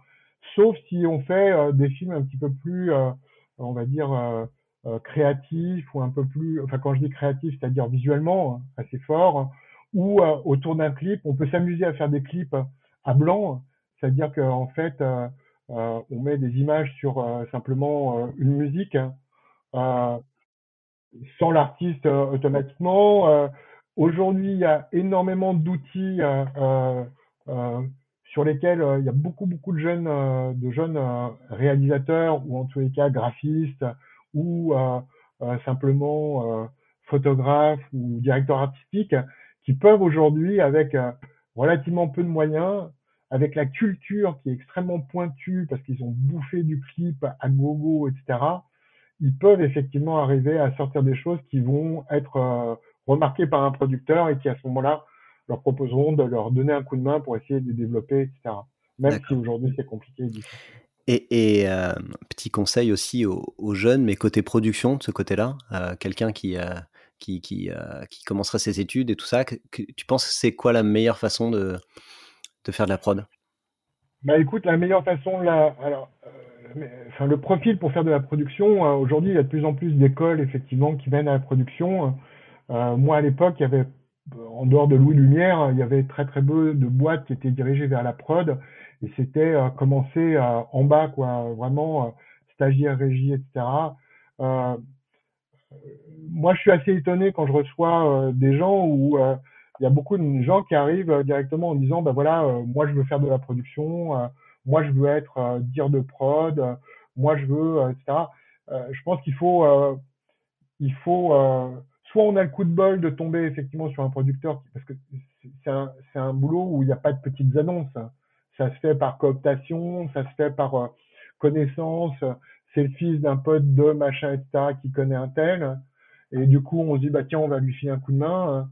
Sauf si on fait euh, des films un petit peu plus on va dire, euh, euh, créatif ou un peu plus, enfin quand je dis créatif, c'est-à-dire visuellement hein, assez fort, ou euh, autour d'un clip, on peut s'amuser à faire des clips à blanc, c'est-à-dire qu'en fait, on met des images sur simplement une musique, sans l'artiste automatiquement. Aujourd'hui, il y a énormément d'outils sur lesquels euh, il y a beaucoup beaucoup de jeunes euh, de jeunes euh, réalisateurs ou en tous les cas graphistes ou simplement photographes ou directeurs artistiques qui peuvent aujourd'hui avec relativement peu de moyens avec la culture qui est extrêmement pointue parce qu'ils ont bouffé du clip à gogo, etc., ils peuvent effectivement arriver à sortir des choses qui vont être remarquées par un producteur et qui à ce moment-là leur proposeront de leur donner un coup de main pour essayer de développer, etc. Même si aujourd'hui c'est compliqué. Et, et euh, petit conseil aussi aux, jeunes, mais côté production, de ce côté-là, euh, quelqu'un qui, euh, qui, qui, qui, commencerait ses études et tout ça, que, tu penses c'est quoi la meilleure façon de, de faire de la prod? Bah écoute, la meilleure façon, là, alors, enfin, le profil pour faire de la production, aujourd'hui, il y a de plus en plus d'écoles, effectivement, qui mènent à la production. Moi, à l'époque, il y avait en dehors de Louis Lumière, il y avait très très peu de boîtes qui étaient dirigées vers la prod et c'était euh, commencer euh, en bas quoi, vraiment euh, stagiaire, régie, etc. Euh, moi, je suis assez étonné quand je reçois des gens où il y a beaucoup de gens qui arrivent directement en disant, ben voilà, moi je veux faire de la production, moi je veux être dire de prod, moi je veux, etc. je pense qu'il faut, il faut soit on a le coup de bol de tomber effectivement sur un producteur, parce que c'est un, un, boulot où il n'y a pas de petites annonces. Ça se fait par cooptation, ça se fait par euh, connaissance. C'est le fils d'un pote de machin, etc., qui connaît un tel. Et du coup, on se dit, bah tiens, on va lui filer un coup de main.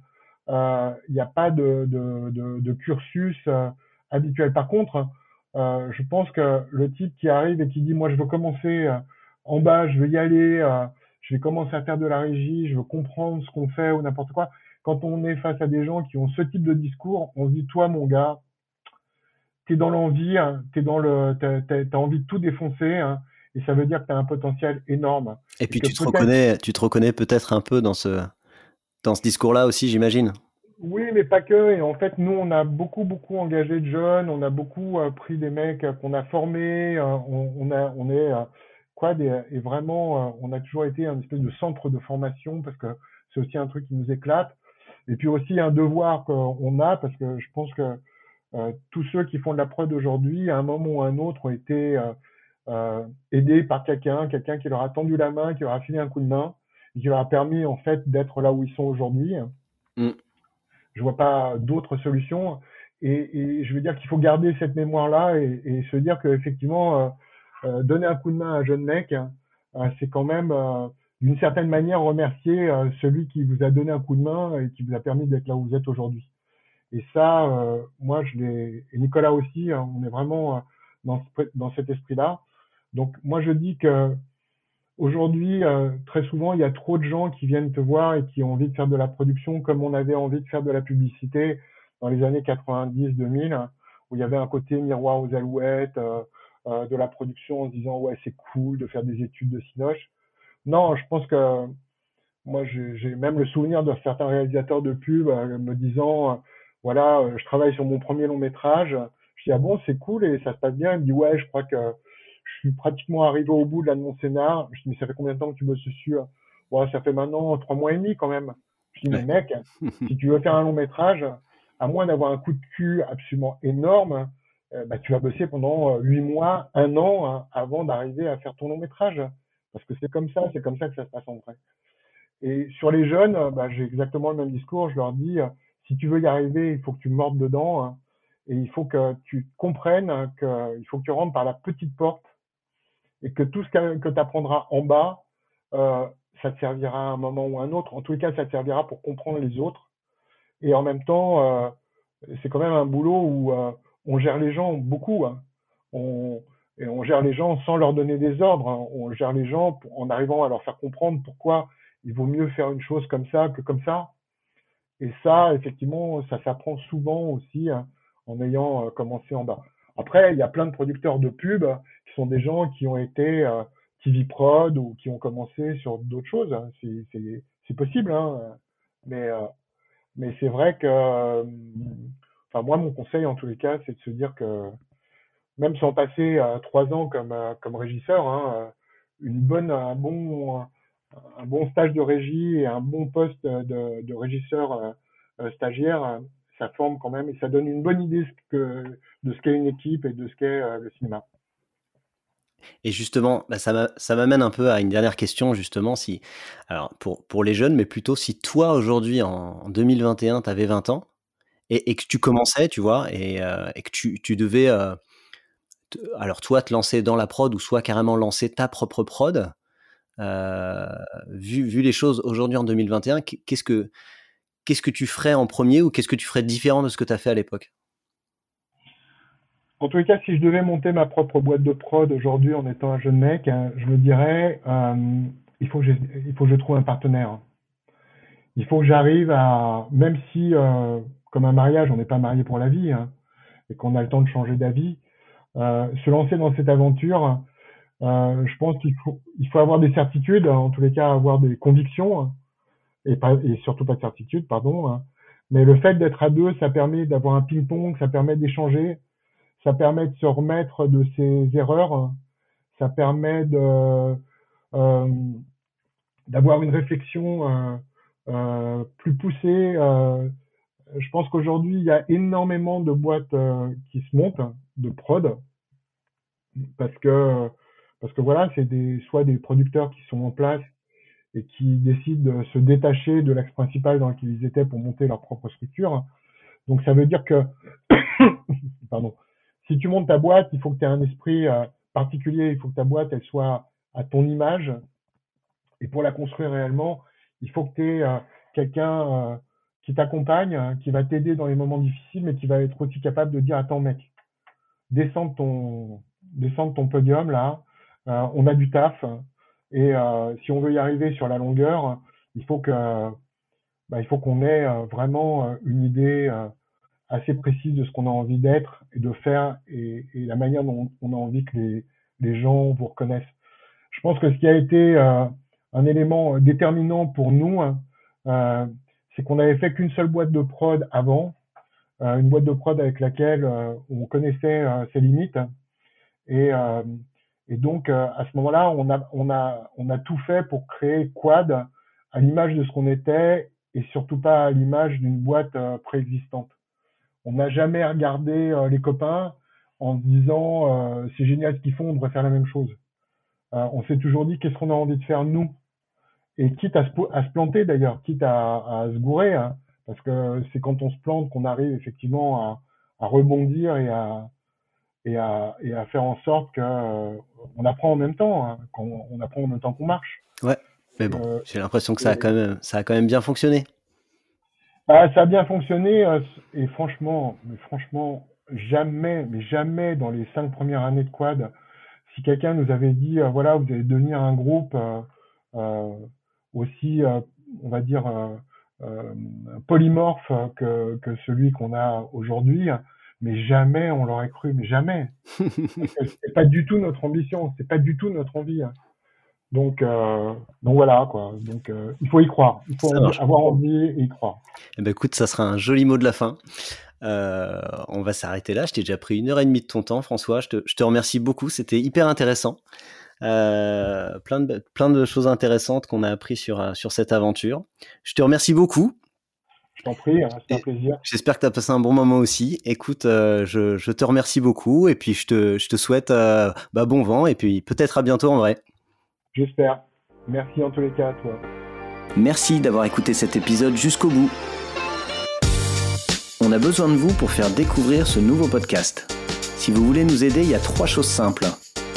Euh, il n'y a pas de, de, de, de cursus euh, habituel. Par contre, je pense que le type qui arrive et qui dit, moi, je veux commencer en bas, je veux y aller je vais commencer à faire de la régie, je veux comprendre ce qu'on fait ou n'importe quoi. Quand on est face à des gens qui ont ce type de discours, on se dit, toi, mon gars, t'es dans l'envie, hein, t'es dans le, t'as, envie de tout défoncer, hein, et ça veut dire que t'as un potentiel énorme. Et puis tu te reconnais, tu te reconnais peut-être un peu dans ce, dans ce discours-là aussi, j'imagine. Oui, mais pas que. Et en fait, nous, on a beaucoup, beaucoup engagé de jeunes. On a beaucoup euh, pris des mecs euh, qu'on a formés. Euh, on, on, a, on est et, vraiment, euh, on a toujours été un espèce de centre de formation parce que c'est aussi un truc qui nous éclate. Et puis aussi un devoir qu'on a parce que je pense que euh, tous ceux qui font de la prod aujourd'hui, à un moment ou à un autre, ont été euh, aidés par quelqu'un, quelqu'un qui leur a tendu la main, qui leur a filé un coup de main, et qui leur a permis en fait d'être là où ils sont aujourd'hui. Mm. Je vois pas d'autres solutions. Et, et, je veux dire qu'il faut garder cette mémoire-là et, et, se dire qu'effectivement, donner un coup de main à un jeune mec, hein, euh, c'est quand même euh, d'une certaine manière remercier celui qui vous a donné un coup de main et qui vous a permis d'être là où vous êtes aujourd'hui. Et ça, moi, je l'ai, et Nicolas aussi, hein, on est vraiment dans, dans cet esprit-là. Donc, moi, je dis que aujourd'hui, très souvent, il y a trop de gens qui viennent te voir et qui ont envie de faire de la production comme on avait envie de faire de la publicité dans les années 90-2000, où il y avait un côté miroir aux alouettes, euh, de la production en se disant ouais c'est cool de faire des études de Cinoche. Non, je pense que moi j'ai même le souvenir de certains réalisateurs de pub euh, me disant euh, voilà je travaille sur mon premier long métrage. Je dis ah bon c'est cool et ça se passe bien. Il me dit ouais je crois que je suis pratiquement arrivé au bout de, là, de mon scénar. Je dis mais ça fait combien de temps que tu bosses dessus Ouais ça fait maintenant trois mois et demi quand même. Je dis mais mec (laughs) si tu veux faire un long métrage à moins d'avoir un coup de cul absolument énorme, euh, bah, tu vas bosser pendant huit mois, un an hein, avant d'arriver à faire ton long métrage. Parce que c'est comme ça, c'est comme ça que ça se passe en vrai. Et sur les jeunes, bah, j'ai exactement le même discours. Je leur dis, si tu veux y arriver, il faut que tu mordes dedans. Hein, et il faut que tu comprennes qu'il faut que tu rentres par la petite porte et que tout ce que, tu apprendras en bas, euh, ça te servira à un moment ou à un autre. En tous les cas, ça te servira pour comprendre les autres. Et en même temps, euh, c'est quand même un boulot où euh, on gère les gens beaucoup. Hein. On, on gère les gens sans leur donner des ordres. Hein. On gère les gens en arrivant à leur faire comprendre pourquoi il vaut mieux faire une chose comme ça que comme ça. Et ça, effectivement, ça s'apprend souvent aussi hein, en ayant commencé en bas. Après, il y a plein de producteurs de pubs qui sont des gens qui ont été euh, TV prod ou qui ont commencé sur d'autres choses. Hein. C'est possible, hein. mais euh, mais c'est vrai que, euh, enfin moi mon conseil en tous les cas, c'est de se dire que même sans passer trois ans comme comme régisseur, hein, une bonne un bon un bon stage de régie et un bon poste de, de régisseur stagiaire ça forme quand même et ça donne une bonne idée de ce qu'est une équipe et de ce qu'est euh, le cinéma. Et justement, bah, ça m'amène un peu à une dernière question, justement, si, alors pour, pour les jeunes, mais plutôt si toi, aujourd'hui, en, 2021, tu avais 20 ans et, que tu commençais, tu vois, et, euh, que tu, devais, euh, alors toi, te lancer dans la prod ou soit carrément lancer ta propre prod, vu, vu les choses aujourd'hui en 2021, qu'est-ce que que tu ferais en premier ou qu'est-ce que tu ferais différent de ce que tu as fait à l'époque? En les cas, si je devais monter ma propre boîte de prod aujourd'hui en étant un jeune mec, hein, je me dirais, euh, il, faut que je, il faut que je trouve un partenaire. Il faut que j'arrive à, même si, euh, comme un mariage, on n'est pas marié pour la vie, hein, et qu'on a le temps de changer d'avis, euh, se lancer dans cette aventure, je pense qu'il faut, il faut avoir des certitudes, en tous les cas avoir des convictions, et, pas, et surtout pas de certitude, pardon. Hein. Mais le fait d'être à deux, ça permet d'avoir un ping-pong, ça permet d'échanger, ça permet de se remettre de ses erreurs, ça permet de euh, d'avoir une réflexion euh, euh, plus poussée. Je pense qu'aujourd'hui, il y a énormément de boîtes euh, qui se montent, de prod, parce que parce que voilà, c'est des soit des producteurs qui sont en place et qui décident de se détacher de l'axe principal dans lequel ils étaient pour monter leur propre structure. Donc ça veut dire que, (coughs) pardon, si tu montes ta boîte, il faut que tu aies un esprit euh, particulier, il faut que ta boîte elle soit à ton image. Et pour la construire réellement, il faut que tu aies euh, quelqu'un qui t'accompagne, qui va t'aider dans les moments difficiles, mais qui va être aussi capable de dire attends mec, descends ton, descends ton podium là, on a du taf, et euh, si on veut y arriver sur la longueur, il faut que bah, il faut qu'on ait euh, vraiment euh, une idée assez précise de ce qu'on a envie d'être et de faire et, et, la manière dont on a envie que les, les gens vous reconnaissent. Je pense que ce qui a été un élément déterminant pour nous, hein, euh, c'est qu'on avait fait qu'une seule boîte de prod avant, euh, une boîte de prod avec laquelle euh, on connaissait ses limites. Et, donc, euh, à ce moment-là, on a, tout fait pour créer Quad à l'image de ce qu'on était et surtout pas à l'image d'une boîte euh, préexistante. On n'a jamais regardé euh, les copains en disant c'est génial ce qu'ils font, on devrait faire la même chose. on s'est toujours dit qu'est-ce qu'on a envie de faire nous? Et quitte à se, à se planter d'ailleurs, quitte à, à se gourer, hein, parce que c'est quand on se plante qu'on arrive effectivement à, à rebondir et à, et à, et à faire en sorte que euh, on apprend en même temps, hein, qu'on on apprend en même temps qu'on marche. Ouais, mais bon, euh, j'ai l'impression que ça a quand même, ça a quand même bien fonctionné. Ah, ça a bien fonctionné euh, et franchement, mais franchement, jamais, mais jamais dans les cinq premières années de quad, si quelqu'un nous avait dit, voilà, vous allez devenir un groupe aussi, on va dire, polymorphe que, que celui qu'on a aujourd'hui, mais jamais on l'aurait cru, mais jamais. (laughs) c'est pas du tout notre ambition, c'est pas du tout notre envie. Donc, euh, donc voilà quoi. Donc euh, il faut y croire, il faut avoir envie et y croire. Eh ben écoute, ça sera un joli mot de la fin. Euh, on va s'arrêter là. Je t'ai déjà pris une heure et demie de ton temps, François. Je te, je te remercie beaucoup. C'était hyper intéressant. Euh, plein, de, plein de choses intéressantes qu'on a appris sur, sur cette aventure. Je te remercie beaucoup. Je t'en prie, c'est un plaisir. J'espère que tu as passé un bon moment aussi. Écoute, je, te remercie beaucoup et puis je te, je te souhaite bah, bon vent et puis peut-être à bientôt en vrai. J'espère. Merci en tous les cas à toi. Merci d'avoir écouté cet épisode jusqu'au bout. On a besoin de vous pour faire découvrir ce nouveau podcast. Si vous voulez nous aider, il y a trois choses simples.